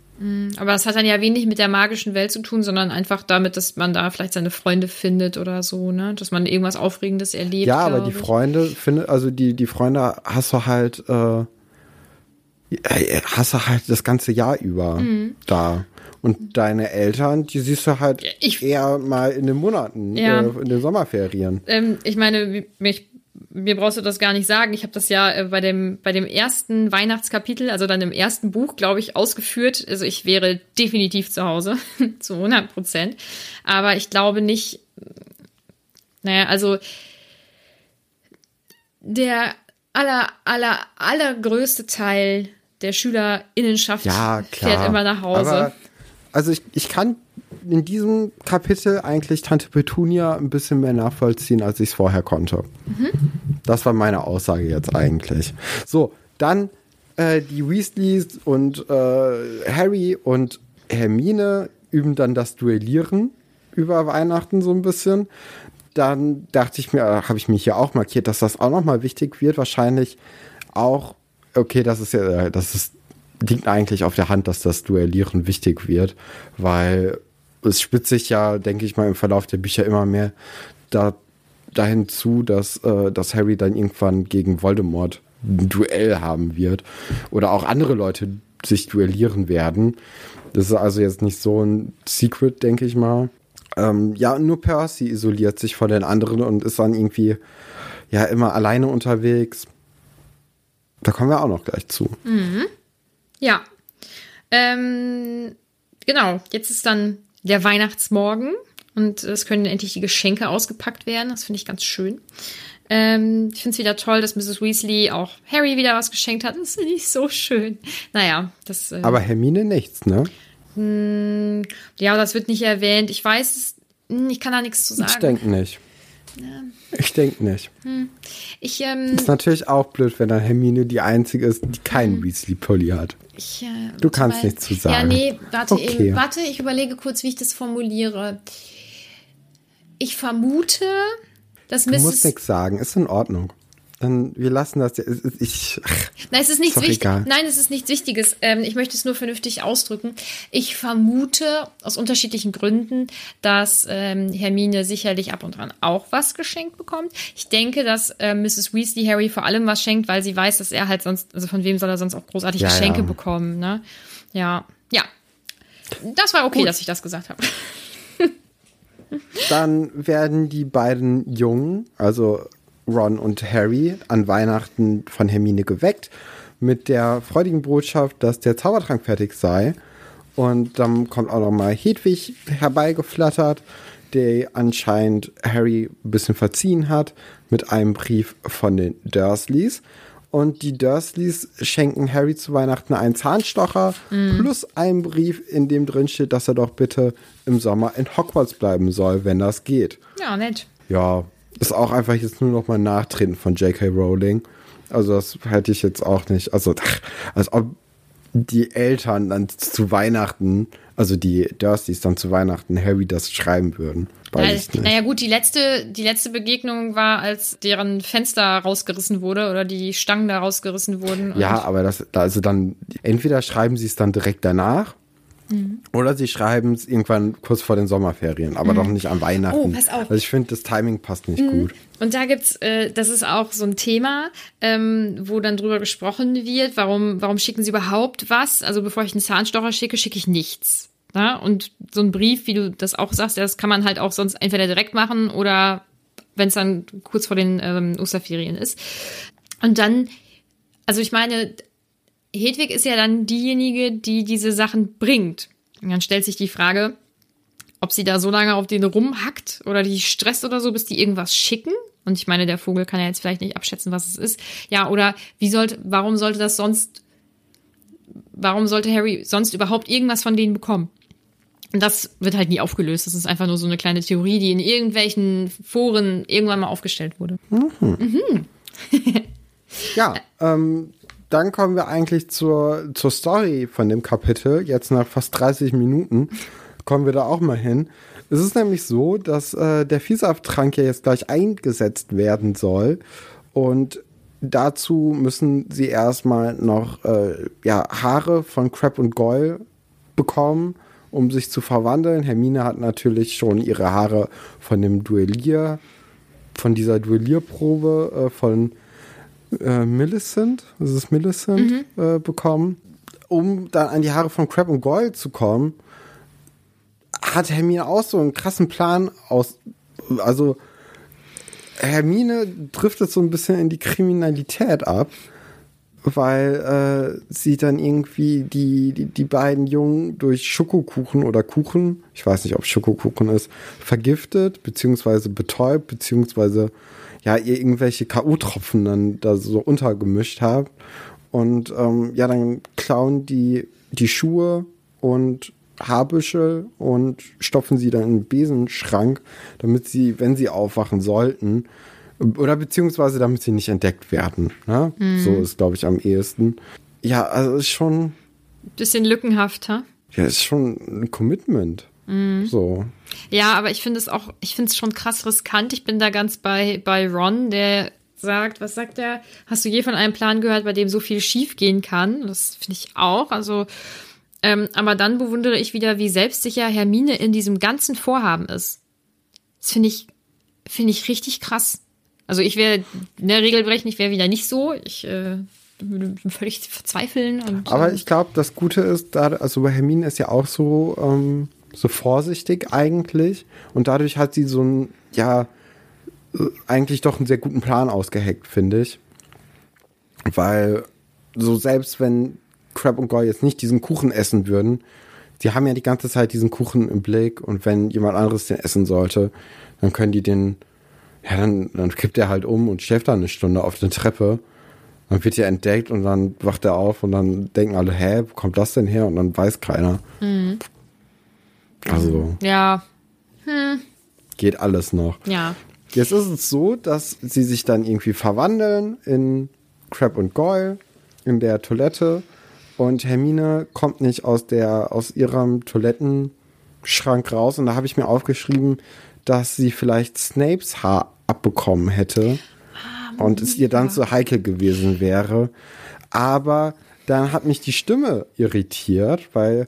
Aber das hat dann ja wenig mit der magischen Welt zu tun, sondern einfach damit, dass man da vielleicht seine Freunde findet oder so, ne? Dass man irgendwas Aufregendes erlebt. Ja, aber die ich. Freunde, finde, also die, die Freunde hast du halt, äh, äh, hast du halt das ganze Jahr über Mhm. da. Und deine Eltern, die siehst du halt Ich- eher mal in den Monaten, Ja. äh, in den Sommerferien. Ähm, ich meine, mich, mir brauchst du das gar nicht sagen. Ich habe das ja äh, bei dem bei dem ersten Weihnachtskapitel, also dann im ersten Buch, glaube ich, ausgeführt. Also ich wäre definitiv zu Hause, zu 100 Prozent. Aber ich glaube nicht. Naja, also der aller aller allergrößte Teil der Schülerinnenschaft Ja, fährt immer nach Hause. Aber, also ich, ich kann in diesem Kapitel eigentlich Tante Petunia ein bisschen mehr nachvollziehen, als ich es vorher konnte. Das war meine Aussage jetzt eigentlich. So, dann äh, die Weasleys und äh, Harry und Hermine üben dann das Duellieren über Weihnachten so ein bisschen. Dann dachte ich mir, habe ich mich hier auch markiert, dass das auch nochmal wichtig wird. Wahrscheinlich auch, okay, das ist ja, äh, das ist, liegt eigentlich auf der Hand, dass das Duellieren wichtig wird, weil es spitzt sich ja, denke ich mal, im Verlauf der Bücher immer mehr da, dahin zu, dass, äh, dass Harry dann irgendwann gegen Voldemort ein Duell haben wird oder auch andere Leute sich duellieren werden. Das ist also jetzt nicht so ein Secret, denke ich mal. Ähm, ja, nur Percy isoliert sich von den anderen und ist dann irgendwie ja immer alleine unterwegs. Da kommen wir auch noch gleich zu. Ja. Ähm, genau, jetzt ist dann der Weihnachtsmorgen und es können endlich die Geschenke ausgepackt werden. Das finde ich ganz schön. Ähm, ich finde es wieder toll, dass Mrs. Weasley auch Harry wieder was geschenkt hat. Das finde ich so schön. Naja, das. Äh, Aber Hermine nichts, ne? ja, das wird nicht erwähnt. Ich weiß es. hm, Ich kann da nichts zu sagen. Ich denke nicht. Ich denke nicht. Ich, ähm, Ist natürlich auch blöd, wenn dann Hermine die einzige ist, die keinen Weasley-Pulli hat. Ich, äh, Du kannst mal. nichts zu sagen. Ja, nee, warte, Okay. eben, warte, ich überlege kurz, wie ich das formuliere. Ich vermute, dass Du musst Mrs. nichts sagen, ist in Ordnung. Dann, wir lassen das. Ich, ach, Nein, es ist nichts Wichtiges. Nein, es ist nichts Wichtiges. Ähm, ich möchte es nur vernünftig ausdrücken. Ich vermute aus unterschiedlichen Gründen, dass ähm, Hermine sicherlich ab und an auch was geschenkt bekommt. Ich denke, dass äh, Mrs. Weasley Harry vor allem was schenkt, weil sie weiß, dass er halt sonst, also von wem soll er sonst auch großartig Ja, Geschenke ja. bekommen, ne? Ja, ja. Das war okay, dass ich das gesagt habe. dann werden die beiden Jungen, also Ron und Harry, an Weihnachten von Hermine geweckt mit der freudigen Botschaft, dass der Zaubertrank fertig sei. Und dann kommt auch noch mal Hedwig herbeigeflattert, der anscheinend Harry ein bisschen verziehen hat mit einem Brief von den Dursleys. Und die Dursleys schenken Harry zu Weihnachten einen Zahnstocher plus einen Brief, in dem drin steht, dass er doch bitte im Sommer in Hogwarts bleiben soll, wenn das geht. Ja, nett. Ja, ist auch einfach jetzt nur noch mal Nachtreten von J.K. Rowling. Also das hätte ich jetzt auch nicht. Also ach, als ob die Eltern dann zu Weihnachten, also die Dursleys dann zu Weihnachten Harry das schreiben würden. Weiß nicht. naja gut, die letzte, die letzte Begegnung war, als deren Fenster rausgerissen wurde oder die Stangen da rausgerissen wurden. Ja, aber das, also dann, entweder schreiben sie es dann direkt danach Mhm. oder sie schreiben es irgendwann kurz vor den Sommerferien, aber doch nicht an Weihnachten. Oh, pass auf. Mhm. Also ich finde, das Timing passt nicht gut. Und da gibt's, äh, das ist auch so ein Thema, ähm, wo dann drüber gesprochen wird, warum, warum schicken sie überhaupt was? Also bevor ich einen Zahnstocher schicke, schicke ich nichts. Ja? Und so ein Brief, wie du das auch sagst, das kann man halt auch sonst entweder direkt machen oder wenn es dann kurz vor den ähm, Osterferien ist. Und dann, also ich meine, Hedwig ist ja dann diejenige, die diese Sachen bringt. Und dann stellt sich die Frage, ob sie da so lange auf den rumhackt oder die stresst oder so, bis die irgendwas schicken. Und ich meine, der Vogel kann ja jetzt vielleicht nicht abschätzen, was es ist. Ja, oder wie sollte, warum sollte das sonst, warum sollte Harry sonst überhaupt irgendwas von denen bekommen? Und das wird halt nie aufgelöst. Das ist einfach nur so eine kleine Theorie, die in irgendwelchen Foren irgendwann mal aufgestellt wurde. Ja, ähm, dann kommen wir eigentlich zur, zur Story von dem Kapitel. Jetzt nach fast 30 Minuten kommen wir da auch mal hin. Es ist nämlich so, dass äh, der Vielsafttrank ja jetzt gleich eingesetzt werden soll. Und dazu müssen sie erstmal noch äh, ja, Haare von Crab und Goyle bekommen, um sich zu verwandeln. Hermine hat natürlich schon ihre Haare von dem Duellier, von dieser Duellierprobe äh, von äh, Millicent, das ist Millicent, äh, bekommen. Um dann an die Haare von Crab und Goyle zu kommen, hat Hermine auch so einen krassen Plan aus. Also, Hermine driftet so ein bisschen in die Kriminalität ab, weil äh, sie dann irgendwie die, die, die beiden Jungen durch Schokokuchen oder Kuchen, ich weiß nicht, ob Schokokuchen ist, vergiftet, beziehungsweise betäubt, beziehungsweise ja, ihr irgendwelche K.O.-Tropfen dann da so untergemischt habt. Und ähm, ja, dann klauen die die Schuhe und Haarbüschel und stopfen sie dann in den Besenschrank, damit sie, wenn sie aufwachen sollten, oder beziehungsweise damit sie nicht entdeckt werden. Ne? So ist, glaube ich, am ehesten. Ja, also ist schon, Bisschen lückenhaft, ha? ja, ist schon ein Commitment. So. Ja, aber ich finde es auch, ich finde es schon krass riskant. Ich bin da ganz bei, bei Ron, der sagt, was sagt er? Hast du je von einem Plan gehört, bei dem so viel schief gehen kann? Das finde ich auch. Also, ähm, aber dann bewundere ich wieder, wie selbstsicher Hermine in diesem ganzen Vorhaben ist. Das finde ich, finde ich richtig krass. Also ich wäre in der Regel brechen, ich wäre wieder nicht so. Ich äh, würde völlig verzweifeln. Und, Aber ich glaube, das Gute ist, da, also bei Hermine ist ja auch so, ähm, so vorsichtig eigentlich. Und dadurch hat sie so ein, ja, äh, eigentlich doch einen sehr guten Plan ausgeheckt, finde ich. Weil so selbst wenn Crab und Goy jetzt nicht diesen Kuchen essen würden, die haben ja die ganze Zeit diesen Kuchen im Blick und wenn jemand anderes den essen sollte, dann können die den, ja, dann, dann kippt er halt um und schläft dann eine Stunde auf der Treppe. Dann wird er entdeckt und dann wacht er auf und dann denken alle, hä, wo kommt das denn her? Und dann weiß keiner. Also ja, geht alles noch. ja. Jetzt ist es so, dass sie sich dann irgendwie verwandeln in Crab und Goyle in der Toilette und Hermine kommt nicht aus der aus ihrem Toilettenschrank raus und da habe ich mir aufgeschrieben, dass sie vielleicht Snapes Haar abbekommen hätte und es ihr dann zu heikel gewesen wäre. Aber dann hat mich die Stimme irritiert, weil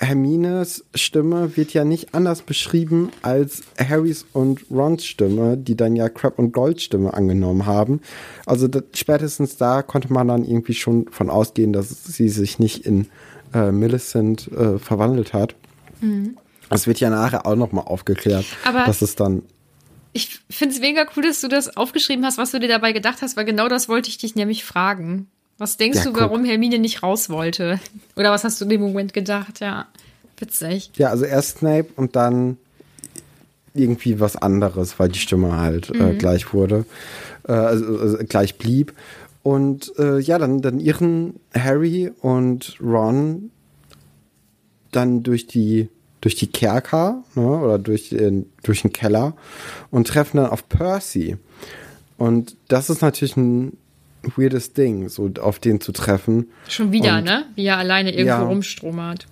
Hermines Stimme wird ja nicht anders beschrieben als Harrys und Rons Stimme, die dann ja Crab und Gold Stimme angenommen haben. Also das, spätestens da konnte man dann irgendwie schon von ausgehen, dass sie sich nicht in äh, Millicent äh, verwandelt hat. Das wird ja nachher auch nochmal aufgeklärt, Aber- dass es dann Ich finde es mega cool, dass du das aufgeschrieben hast, was du dir dabei gedacht hast, weil genau das wollte ich dich nämlich fragen. Was denkst Ja, du, guck. warum Hermine nicht raus wollte? Oder was hast du in dem Moment gedacht? Ja, witzig. Ja, also erst Snape und dann irgendwie was anderes, weil die Stimme halt äh, gleich wurde, äh, also, also gleich blieb. Und äh, ja, dann, dann irren Harry und Ron dann durch die durch die Kerker ne, oder durch den, durch den Keller und treffen dann auf Percy. Und das ist natürlich ein weirdes Ding, so auf den zu treffen. Schon wieder, Und- ne? Wie er alleine irgendwo Ja. rumstromert.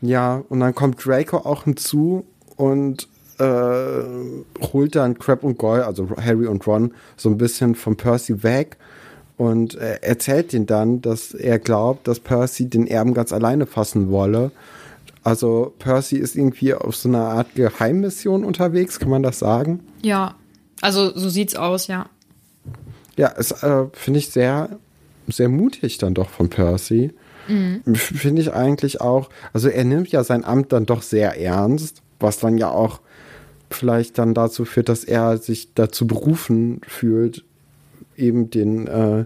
Ja, und dann kommt Draco auch hinzu und äh, holt dann Crab und Goyle, also Harry und Ron, so ein bisschen von Percy weg und äh, erzählt ihnen dann, dass er glaubt, dass Percy den Erben ganz alleine fassen wolle. Also Percy ist irgendwie auf so einer Art Geheimmission unterwegs, kann man das sagen? Ja. Also so sieht's aus, ja. Ja, es äh, finde ich sehr, sehr mutig dann doch von Percy. F- Finde ich eigentlich auch, also er nimmt ja sein Amt dann doch sehr ernst, was dann ja auch vielleicht dann dazu führt, dass er sich dazu berufen fühlt, eben den, äh,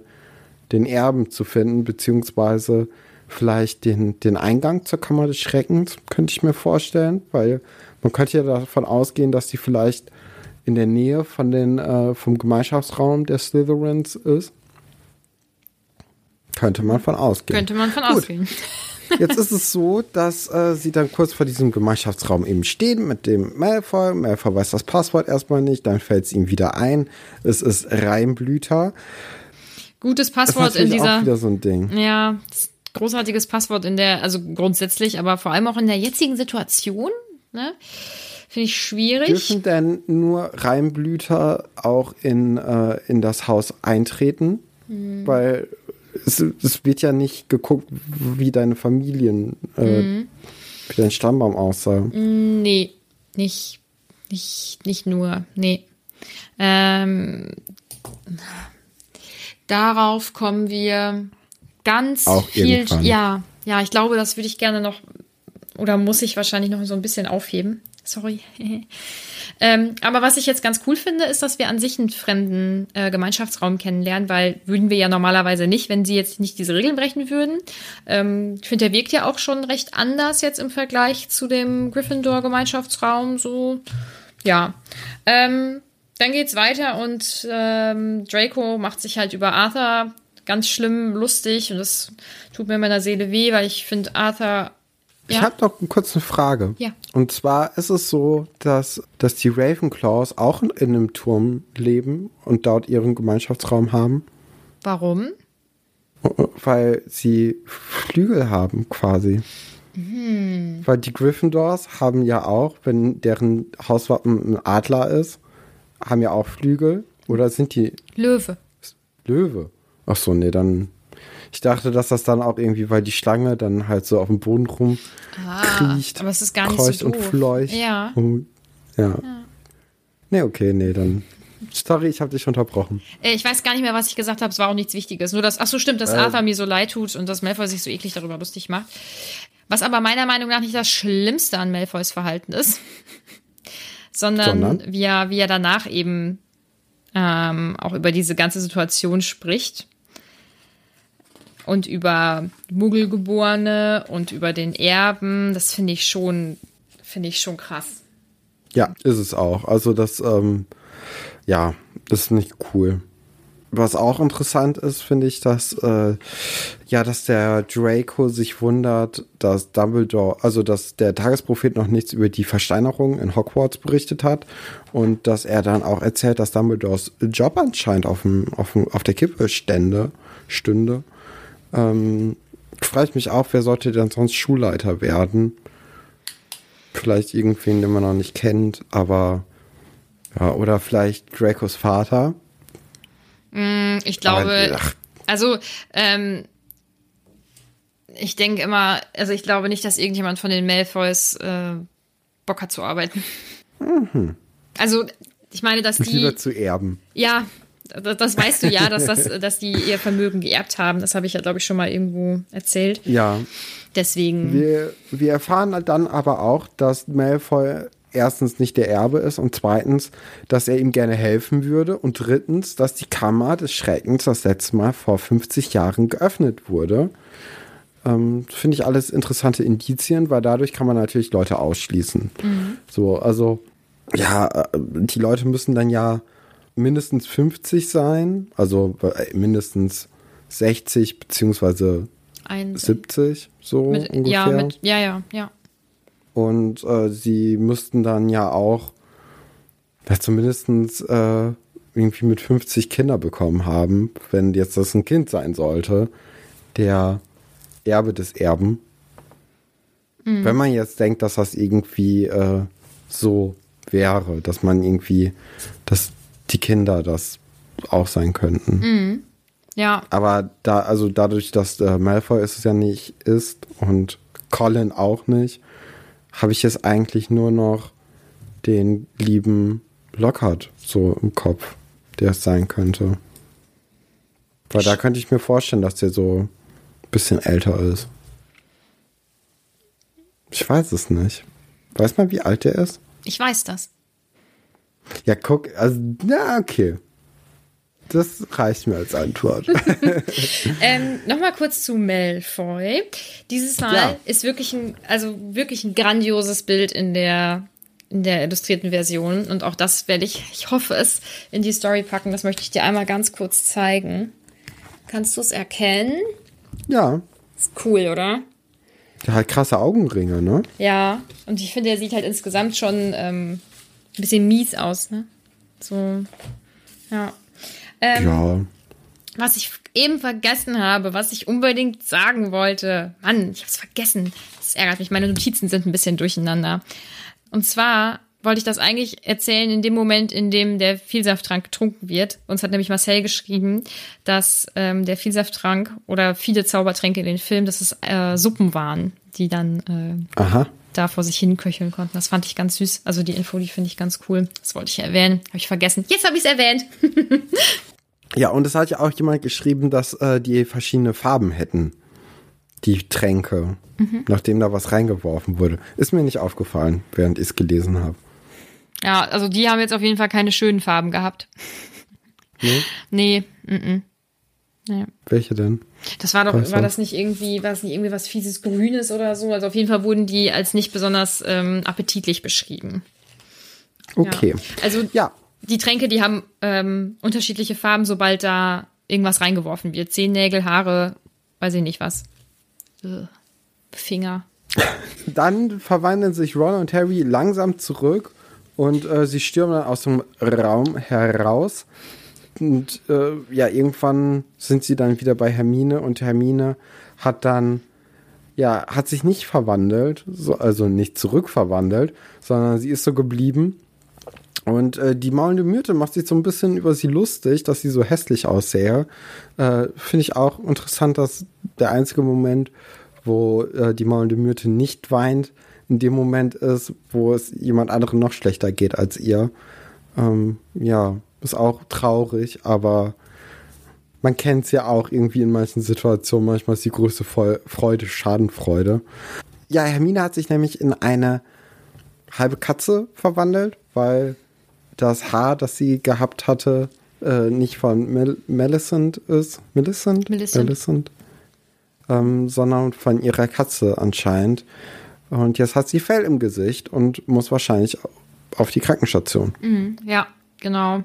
den Erben zu finden, beziehungsweise vielleicht den, den Eingang zur Kammer des Schreckens, könnte ich mir vorstellen, weil man könnte ja davon ausgehen, dass die vielleicht in der Nähe von den, äh, vom Gemeinschaftsraum der Slytherins ist. Könnte man von ausgehen. Könnte man von Gut. ausgehen. Jetzt ist es so, dass äh, sie dann kurz vor diesem Gemeinschaftsraum eben stehen mit dem Malfoy. Malfoy weiß das Passwort erstmal nicht, dann fällt es ihm wieder ein. Es ist Reimblüter. Gutes Passwort in natürlich auch dieser. wieder so ein Ding. Ja, großartiges Passwort in der, also grundsätzlich, aber vor allem auch in der jetzigen Situation. Ne? Finde ich schwierig. Dürfen denn nur Reimblüter auch in, äh, in das Haus eintreten? Hm. Weil es, es wird ja nicht geguckt, wie deine Familien, äh, Hm. wie dein Stammbaum aussah. Nee, nicht, nicht, nicht nur. Nee. Ähm, darauf kommen wir ganz Auch viel. irgendwann. Ja, ja, ich glaube, das würde ich gerne noch oder muss ich wahrscheinlich noch so ein bisschen aufheben. Sorry. ähm, aber was ich jetzt ganz cool finde, ist, dass wir an sich einen fremden äh, Gemeinschaftsraum kennenlernen, weil würden wir ja normalerweise nicht, wenn sie jetzt nicht diese Regeln brechen würden. Ähm, ich finde, der wirkt ja auch schon recht anders jetzt im Vergleich zu dem Gryffindor-Gemeinschaftsraum. So, ja. Ähm, dann geht's weiter und ähm, Draco macht sich halt über Arthur ganz schlimm lustig und das tut mir in meiner Seele weh, weil ich finde Arthur. Ich Ja, habe noch kurz eine Frage. Ja. Und zwar ist es so, dass, dass die Ravenclaws auch in, in einem Turm leben und dort ihren Gemeinschaftsraum haben, warum? weil sie Flügel haben quasi. Hm. Weil die Gryffindors haben ja auch, wenn deren Hauswappen ein Adler ist, haben ja auch Flügel. Oder sind die Löwe. Löwe? Ach so, nee, dann. Ich dachte, dass das dann auch irgendwie, weil die Schlange dann halt so auf dem Boden rumkriecht. Ah, aber es ist gar nicht so und fleucht. Ja. Und, ja. Nee, okay, nee, dann. Sorry, ich habe dich unterbrochen. Äh, Ich weiß gar nicht mehr, was ich gesagt habe. Es war auch nichts Wichtiges. Nur dass, ach so, stimmt, dass Arthur mir so leid tut und dass Malfoy sich so eklig darüber lustig macht. Was aber meiner Meinung nach nicht das Schlimmste an Malfoys Verhalten ist, sondern, Sondern? Wie, er, wie er danach eben ähm, auch über diese ganze Situation spricht und über Muggelgeborene und über den Erben. Das finde ich schon, finde ich schon krass. Ja, ist es auch. Also das, ähm, ja, ist nicht cool. Was auch interessant ist, finde ich, dass, äh, ja, dass der Draco sich wundert, dass Dumbledore, also dass der Tagesprophet noch nichts über die Versteinerung in Hogwarts berichtet hat und dass er dann auch erzählt, dass Dumbledores Job anscheinend auf, dem, auf, dem, auf der Kippe stände, stünde. Ähm, frage ich mich auch, wer sollte denn sonst Schulleiter werden? Vielleicht irgendwen, den man noch nicht kennt, aber ja, oder vielleicht Dracos Vater. Ich glaube, Aber, also ähm, ich denke immer, also ich glaube nicht, dass irgendjemand von den Malfoys äh, Bock hat zu arbeiten. Also ich meine, dass die, Lieber zu erben. ja, das, das weißt du ja, dass das, dass die ihr Vermögen geerbt haben. Das habe ich ja, glaube ich, schon mal irgendwo erzählt. Ja, Deswegen, wir, wir erfahren dann aber auch, dass Malfoy erstens nicht der Erbe ist und zweitens, dass er ihm gerne helfen würde und drittens, dass die Kammer des Schreckens das letzte Mal vor 50 Jahren geöffnet wurde. Ähm, Finde ich alles interessante Indizien, weil dadurch kann man natürlich Leute ausschließen. So, also ja, äh, die Leute müssen dann ja mindestens 50 sein, also äh, mindestens 60 beziehungsweise ein, 70 so mit, ungefähr. ja, mit, ja, ja, ja. Und äh, sie müssten dann ja auch ja, zumindest äh, irgendwie mit 50 Kinder bekommen haben, wenn jetzt das ein Kind sein sollte, der Erbe des Erben. Wenn man jetzt denkt, dass das irgendwie äh, so wäre, dass man irgendwie, dass die Kinder das auch sein könnten. Ja, Aber da, also dadurch, dass äh, Malfoy es ja nicht ist und Colin auch nicht, habe ich jetzt eigentlich nur noch den lieben Lockhart so im Kopf, der es sein könnte. Weil da könnte ich mir vorstellen, dass der so ein bisschen älter ist. Ich weiß es nicht. Weiß man, wie alt der ist? ich weiß das. Ja, guck, also, na, okay. Das reicht mir als Antwort. Ähm, Nochmal kurz zu Malfoy. Dieses Mal Ja. ist wirklich ein, also wirklich ein grandioses Bild in der, in der illustrierten Version. Und auch das werde ich, ich hoffe es, in die Story packen. Das möchte ich dir einmal ganz kurz zeigen. Kannst du es erkennen? ja, Ist cool, oder? der hat krasse Augenringe, ne? Ja. Und ich finde, er sieht halt insgesamt schon ähm, ein bisschen mies aus, ne? So, ja. Ähm, Ja. Was ich eben vergessen habe, was ich unbedingt sagen wollte. Mann, ich hab's vergessen. Das ärgert mich. Meine Notizen sind ein bisschen durcheinander. Und zwar wollte ich das eigentlich erzählen in dem Moment, in dem der Vielsafttrank getrunken wird. Uns hat nämlich Marcel geschrieben, dass ähm, der Vielsafttrank oder viele Zaubertränke in den Filmen, dass es äh, Suppen waren, die dann äh, Aha. Da vor sich hin köcheln konnten. Das fand ich ganz süß. Also die Info, die finde ich ganz cool. Das wollte ich erwähnen. Habe ich vergessen. Jetzt habe ich es erwähnt. Ja, und es hat ja auch jemand geschrieben, dass äh, die verschiedene Farben hätten. Die Tränke. Nachdem da was reingeworfen wurde. Ist mir nicht aufgefallen, während ich es gelesen habe. Ja, also die haben jetzt auf jeden Fall keine schönen Farben gehabt. Nee? Nee, mm -mm. Nee. Welche denn? Das war doch, Weißt du? war das nicht irgendwie, war das nicht irgendwie was fieses Grünes oder so? Also auf jeden Fall wurden die als nicht besonders ähm, appetitlich beschrieben. Okay. Ja. Also Ja. die Tränke, die haben ähm, unterschiedliche Farben, sobald da irgendwas reingeworfen wird. Zehennägel, Haare, weiß ich nicht was. Ugh. Finger. Dann verwandeln sich Ron und Harry langsam zurück und äh, sie stürmen dann aus dem Raum heraus. Und äh, ja, irgendwann sind sie dann wieder bei Hermine und Hermine hat dann, ja, hat sich nicht verwandelt, so, also nicht zurückverwandelt, sondern sie ist so geblieben. Und äh, die maulende Myrte macht sich so ein bisschen über sie lustig, dass sie so hässlich aussähe. Äh, Finde ich auch interessant, dass der einzige Moment, wo äh, die maulende Myrte nicht weint, in dem Moment ist, wo es jemand anderem noch schlechter geht als ihr. Ähm, ja, ist auch traurig, aber man kennt es ja auch irgendwie in manchen Situationen. Manchmal ist die größte Freude Schadenfreude. Ja, Hermine hat sich nämlich in eine halbe Katze verwandelt, weil das Haar, das sie gehabt hatte, äh, nicht von Mel Millicent ist. Millicent? Millicent. Millicent. Ähm, sondern von ihrer Katze anscheinend. Und jetzt hat sie Fell im Gesicht und muss wahrscheinlich auf die Krankenstation. Ja, genau.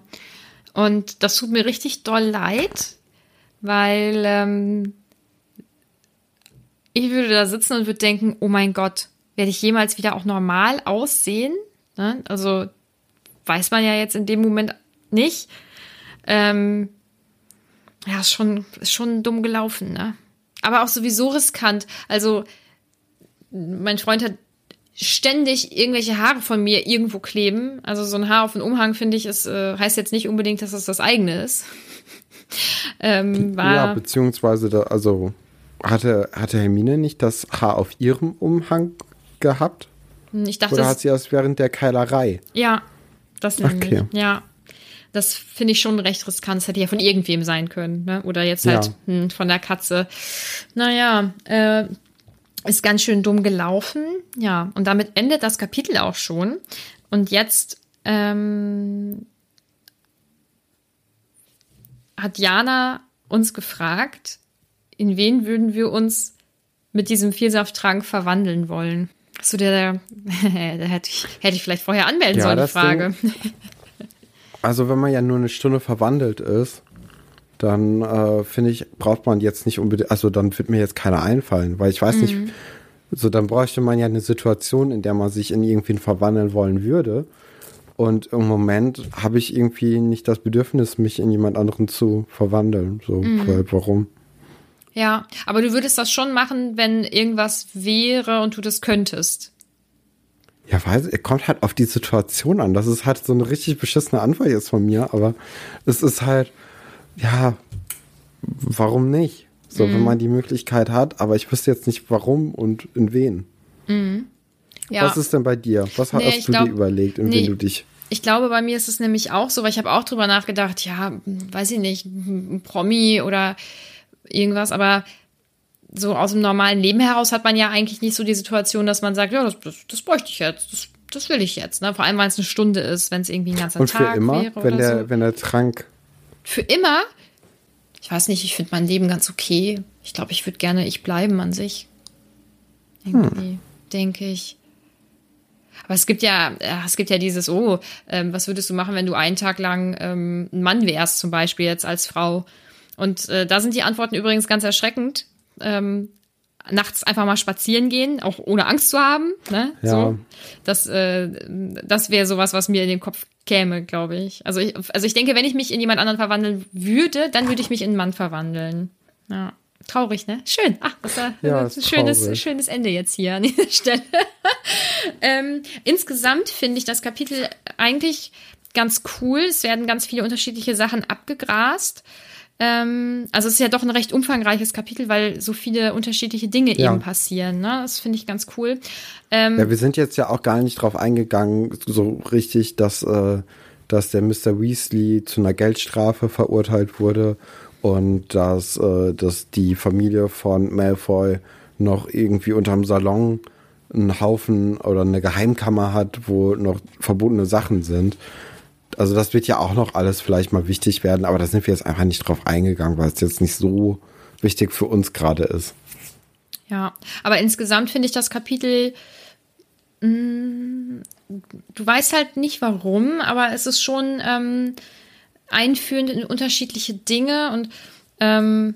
Und das tut mir richtig doll leid, weil ähm, ich würde da sitzen und würde denken, oh mein Gott, werde ich jemals wieder auch normal aussehen? Ne? Also weiß man ja jetzt in dem Moment nicht. Ähm, ja, ist schon, ist schon dumm gelaufen, ne? Aber auch sowieso riskant. Also, mein Freund hat ständig irgendwelche Haare von mir irgendwo kleben. Also so ein Haar auf den Umhang, finde ich, ist, äh, heißt jetzt nicht unbedingt, dass es das eigene ist. ähm, Ja, beziehungsweise, da, also hatte, hatte Hermine nicht das Haar auf ihrem Umhang gehabt? ich dachte, Oder das, hat sie das während der Keilerei? ja, das nämlich. Okay. Ja. Das finde ich schon recht riskant. Das hätte ja von irgendwem sein können, ne? Oder jetzt halt Ja. hm, von der Katze. Naja, äh, ist ganz schön dumm gelaufen. Ja, und damit endet das Kapitel auch schon. Und jetzt ähm, hat Jana uns gefragt, in wen würden wir uns mit diesem Vielsafttrank verwandeln wollen? Achso, der, der, hätte, ich, hätte ich vielleicht vorher anmelden Ja, sollen, die Frage. Also wenn man ja nur eine Stunde verwandelt ist, dann äh, finde ich, braucht man jetzt nicht unbedingt, also dann wird mir jetzt keiner einfallen, weil ich weiß nicht, so dann bräuchte man ja eine Situation, in der man sich in irgendwen verwandeln wollen würde. Und im Moment habe ich irgendwie nicht das Bedürfnis, mich in jemand anderen zu verwandeln. So, weil, warum? Ja, aber du würdest das schon machen, wenn irgendwas wäre und du das könntest. Ja, weiß, er kommt halt auf die Situation an. Das ist halt so eine richtig beschissene Antwort jetzt von mir, aber es ist halt, ja, warum nicht? So, Mhm. wenn man die Möglichkeit hat, aber ich wüsste jetzt nicht warum und in wen. Ja. Was ist denn bei dir? Was Nee, hast du glaub- dir überlegt, in nee. wen du dich. Ich glaube, bei mir ist es nämlich auch so, weil ich habe auch drüber nachgedacht, ja, weiß ich nicht, ein Promi oder irgendwas, aber so aus dem normalen Leben heraus hat man ja eigentlich nicht so die Situation, dass man sagt, ja, das, das, das bräuchte ich jetzt, das, das will ich jetzt, ne? Vor allem, weil es eine Stunde ist, wenn es irgendwie ein ganzer Und für Tag immer, wäre wenn der, so. wenn der Trank. Für immer? Ich weiß nicht, ich finde mein Leben ganz okay. Ich glaube, ich würde gerne ich bleiben an sich. Irgendwie, denke ich. Aber es gibt ja, äh, es gibt ja dieses, oh, ähm, was würdest du machen, wenn du einen Tag lang ähm, ein Mann wärst, zum Beispiel jetzt als Frau? Und äh, da sind die Antworten übrigens ganz erschreckend. Ähm, nachts einfach mal spazieren gehen, auch ohne Angst zu haben. Ne? Ja. So. Das, äh, das wäre sowas, was mir in den Kopf käme, glaube ich. Also ich. Also ich denke, wenn ich mich in jemand anderen verwandeln würde, dann würde ich mich in einen Mann verwandeln. Ja. Traurig, ne? Schön. Ach, das war Ja, ein ist schönes, traurig. schönes Ende jetzt hier an dieser Stelle. ähm, insgesamt finde ich das Kapitel eigentlich ganz cool. Es werden ganz viele unterschiedliche Sachen abgegrast. Ähm, also es ist ja doch ein recht umfangreiches Kapitel, weil so viele unterschiedliche Dinge Ja. eben passieren. Ne? Das finde ich ganz cool. Ähm, Ja, wir sind jetzt ja auch gar nicht drauf eingegangen, so richtig, dass, äh, dass der Mr. Weasley zu einer Geldstrafe verurteilt wurde und dass, äh, dass die Familie von Malfoy noch irgendwie unterm Salon einen Haufen oder eine Geheimkammer hat, wo noch verbotene Sachen sind. Also das wird ja auch noch alles vielleicht mal wichtig werden, aber da sind wir jetzt einfach nicht drauf eingegangen, weil es jetzt nicht so wichtig für uns gerade ist. Ja, aber insgesamt finde ich das Kapitel, mh, du weißt halt nicht warum, aber es ist schon ähm, einführend in unterschiedliche Dinge und ähm,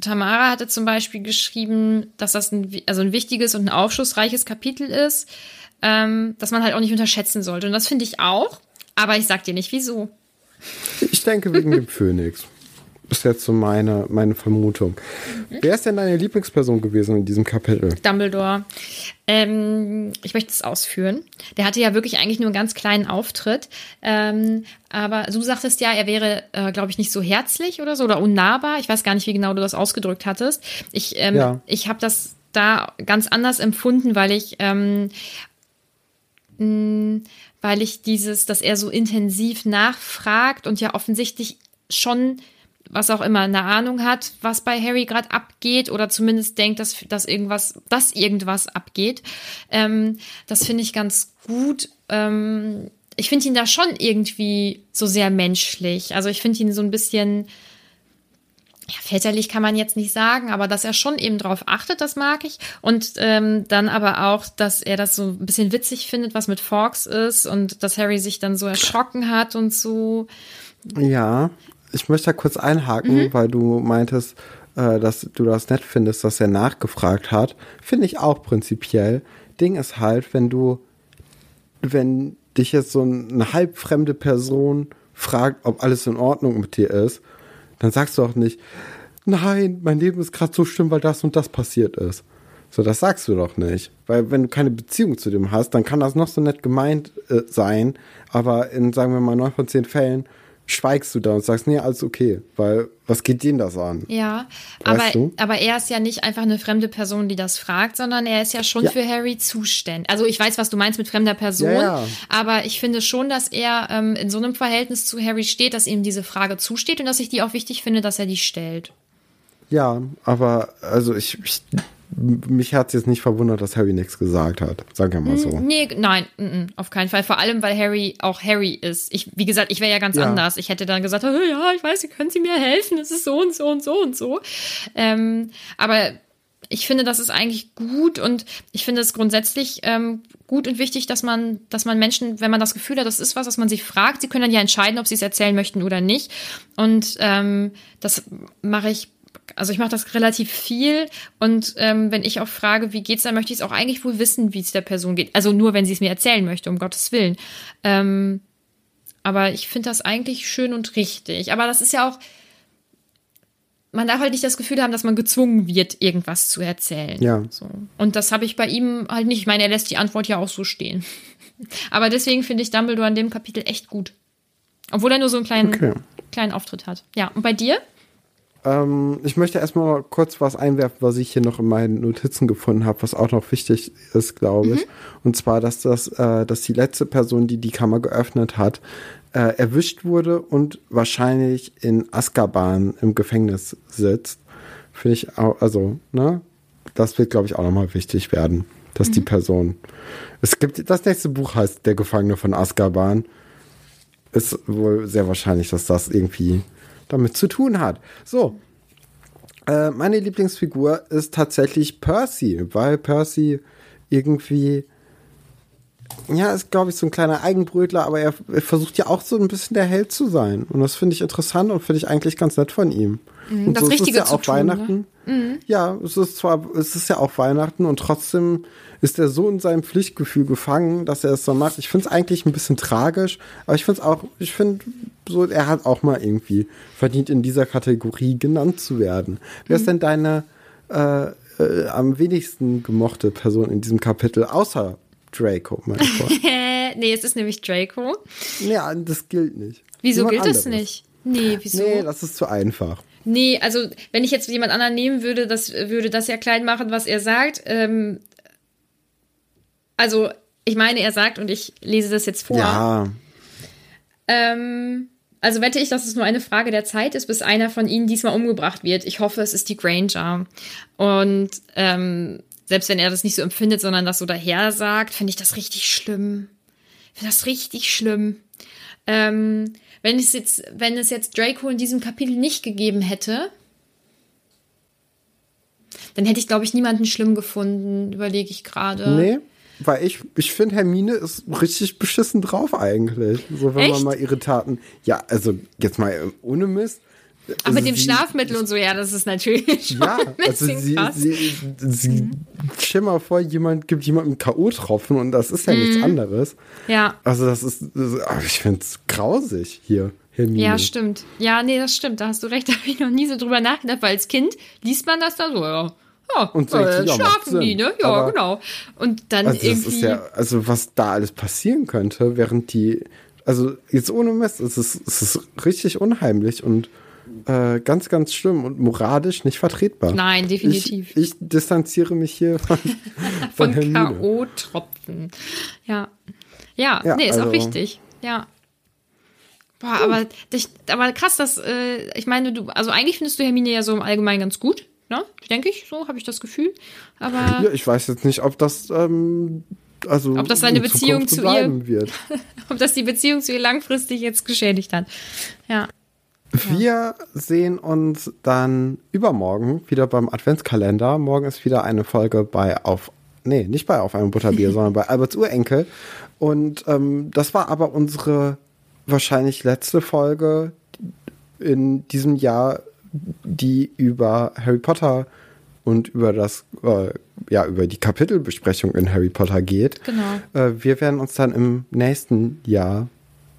Tamara hatte zum Beispiel geschrieben, dass das ein, also ein wichtiges und ein aufschlussreiches Kapitel ist, ähm, dass man halt auch nicht unterschätzen sollte. Und das finde ich auch, aber ich sag dir nicht wieso. Ich denke wegen dem Phönix. Ist jetzt so meine, meine Vermutung. Wer ist denn deine Lieblingsperson gewesen in diesem Kapitel? Dumbledore. Ähm, ich möchte es ausführen. Der hatte ja wirklich eigentlich nur einen ganz kleinen Auftritt. Ähm, aber du sagtest ja, er wäre, äh, glaube ich, nicht so herzlich oder so oder unnahbar. Ich weiß gar nicht, wie genau du das ausgedrückt hattest. Ich, ähm, Ja. ich habe das da ganz anders empfunden, weil ich ähm, weil ich dieses, dass er so intensiv nachfragt und ja offensichtlich schon was auch immer eine Ahnung hat, was bei Harry gerade abgeht oder zumindest denkt, dass, dass irgendwas, dass irgendwas abgeht. Ähm, das finde ich ganz gut. Ähm, ich finde ihn da schon irgendwie so sehr menschlich. Also ich finde ihn so ein bisschen, ja, väterlich kann man jetzt nicht sagen, aber dass er schon eben drauf achtet, das mag ich. Und ähm, dann aber auch, dass er das so ein bisschen witzig findet, was mit Forks ist und dass Harry sich dann so erschrocken hat und so. Ja, ich möchte da kurz einhaken, weil du meintest, äh, dass du das nett findest, dass er nachgefragt hat. Finde ich auch prinzipiell. Ding ist halt, wenn du, wenn dich jetzt so eine halbfremde Person fragt, ob alles in Ordnung mit dir ist, dann sagst du auch nicht, nein, mein Leben ist gerade so schlimm, weil das und das passiert ist. So, das sagst du doch nicht. Weil wenn du keine Beziehung zu dem hast, dann kann das noch so nett gemeint äh, sein, aber in, sagen wir mal, neun von zehn Fällen schweigst du da und sagst, nee, alles okay, weil was geht denen das an? Ja, Weißt aber, du? aber er ist ja nicht einfach eine fremde Person, die das fragt, sondern er ist ja schon Ja. für Harry zuständig. Also ich weiß, was du meinst mit fremder Person, Ja, ja. aber ich finde schon, dass er ähm, in so einem Verhältnis zu Harry steht, dass ihm diese Frage zusteht und dass ich die auch wichtig finde, dass er die stellt. Ja, aber also ich, ich mich hat es jetzt nicht verwundert, dass Harry nichts gesagt hat. Sagen wir mal so. Nee, nein, mm, mm, auf keinen Fall. Vor allem, weil Harry auch Harry ist. Ich, wie gesagt, ich wäre ja ganz Ja. anders. Ich hätte dann gesagt, oh, ja, ich weiß, können Sie mir helfen? Es ist so und so und so und so. Ähm, aber ich finde, das ist eigentlich gut und ich finde es grundsätzlich ähm, gut und wichtig, dass man, dass man Menschen, wenn man das Gefühl hat, das ist was, was man sie fragt, sie können dann ja entscheiden, ob sie es erzählen möchten oder nicht. Und ähm, das mache ich also ich mache das relativ viel und ähm, wenn ich auch frage, wie geht's, dann möchte ich es auch eigentlich wohl wissen, wie es der Person geht. Also nur, wenn sie es mir erzählen möchte, um Gottes Willen. Ähm, aber ich finde das eigentlich schön und richtig. Aber das ist ja auch, man darf halt nicht das Gefühl haben, dass man gezwungen wird, irgendwas zu erzählen. Ja. So. Und das habe ich bei ihm halt nicht. Ich meine, er lässt die Antwort ja auch so stehen. Aber deswegen finde ich Dumbledore in dem Kapitel echt gut. Obwohl er nur so einen kleinen, Okay. kleinen Auftritt hat. Ja, und bei dir? Ähm, ich möchte erstmal kurz was einwerfen, was ich hier noch in meinen Notizen gefunden habe, was auch noch wichtig ist, glaube ich. Und zwar, dass das, äh, dass die letzte Person, die die Kammer geöffnet hat, äh, erwischt wurde und wahrscheinlich in Azkaban im Gefängnis sitzt. Finde ich auch, also, ne? Das wird, glaube ich, auch nochmal wichtig werden, dass die Person. Es gibt, das nächste Buch heißt Der Gefangene von Azkaban. Ist wohl sehr wahrscheinlich, dass das irgendwie damit zu tun hat. So. Äh, meine Lieblingsfigur ist tatsächlich Percy, weil Percy irgendwie, ja, ist glaube ich so ein kleiner Eigenbrötler, aber er, er versucht ja auch so ein bisschen der Held zu sein. Und das finde ich interessant und finde ich eigentlich ganz nett von ihm. und Mhm, das so ist es Richtige ja zu auch tun, ne? Weihnachten. Ja, es ist zwar, es ist ja auch Weihnachten und trotzdem ist er so in seinem Pflichtgefühl gefangen, dass er es so macht. Ich finde es eigentlich ein bisschen tragisch, aber ich finde es auch, ich finde, so, er hat auch mal irgendwie verdient, in dieser Kategorie genannt zu werden. Wer ist Mhm. denn deine äh, äh, am wenigsten gemochte Person in diesem Kapitel, außer Draco, mein? Äh, nee, es ist nämlich Draco. ja, das gilt nicht. Wieso Jemand gilt das nicht? Nee, wieso? Nee, das ist zu einfach. Nee, also wenn ich jetzt jemand anderen nehmen würde, das würde das ja klein machen, was er sagt. Ähm, also ich meine, er sagt und ich lese das jetzt vor. Ja, Ähm, also wette ich, dass es nur eine Frage der Zeit ist, bis einer von ihnen diesmal umgebracht wird. Ich hoffe, es ist die Granger. Und ähm, selbst wenn er das nicht so empfindet, sondern das so daher sagt, finde ich das richtig schlimm. Ich finde das richtig schlimm. Ähm, wenn es jetzt, wenn es jetzt Draco in diesem Kapitel nicht gegeben hätte, dann hätte ich, glaube ich, niemanden schlimm gefunden, überlege ich gerade. nee. Weil ich, ich finde, Hermine ist richtig beschissen drauf eigentlich. So, wenn man Echt? mal ihre Taten. Ja, also jetzt mal ohne Mist. Aber Also mit dem sie- Schlafmittel und so, ja, das ist natürlich schon Ja, ein also bisschen sie, krass. sie, sie stell mal vor, jemand gibt jemandem K.O.-Tropfen und das ist ja Mhm. nichts anderes. ja. Also das ist, ich finde es grausig hier, Hermine. Ja, stimmt. Ja, nee, das stimmt. Da hast du recht. Da habe ich noch nie so drüber nachgedacht, weil als Kind liest man das da so, ja. Ja, Und äh, ja, macht schlafen die, ne? Ja, Aber- genau. Und dann Also das irgendwie. ist ja, also was da alles passieren könnte, während die, also jetzt ohne Mist, es ist, es ist richtig unheimlich und äh, ganz, ganz schlimm und moralisch nicht vertretbar. Nein, definitiv. Ich, ich distanziere mich hier von, von, von. K.O.-Tropfen. Ja. Ja, Ja, nee, ist auch also- wichtig. Ja. Boah, aber, dich, aber krass, dass, äh, ich meine, du, also eigentlich findest du Hermine ja so im Allgemeinen ganz gut, ne? Denke ich, so habe ich das Gefühl. Aber Ja, ich weiß jetzt nicht, ob das, ähm, also Ob das seine in Beziehung zu ihr- wird. ob das die Beziehung zu ihr langfristig jetzt geschädigt hat. Ja. Wir sehen uns dann übermorgen wieder beim Adventskalender. Morgen ist wieder eine Folge bei auf, nee, nicht bei auf einem Butterbier, sondern bei Alberts Urenkel. Und ähm, das war aber unsere wahrscheinlich letzte Folge in diesem Jahr, die über Harry Potter und über das, äh, ja, über die Kapitelbesprechung in Harry Potter geht. Genau. Äh, wir werden uns dann im nächsten Jahr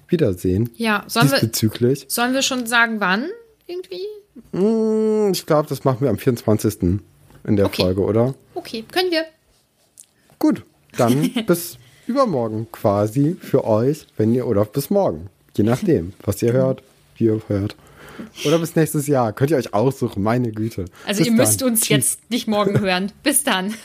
wiedersehen. Ja, sollen wir, diesbezüglich. sollen wir schon sagen, wann irgendwie? Mm, Ich glaube, das machen wir am 24. in der Okay. Folge, oder? Okay, können wir. Gut, dann bis übermorgen quasi für euch, wenn ihr, oder bis morgen. Je nachdem, was ihr hört, wie ihr hört. Oder bis nächstes Jahr. Könnt ihr euch aussuchen, meine Güte. Also Bis ihr müsst dann. uns Tschüss. jetzt nicht morgen hören. Bis dann.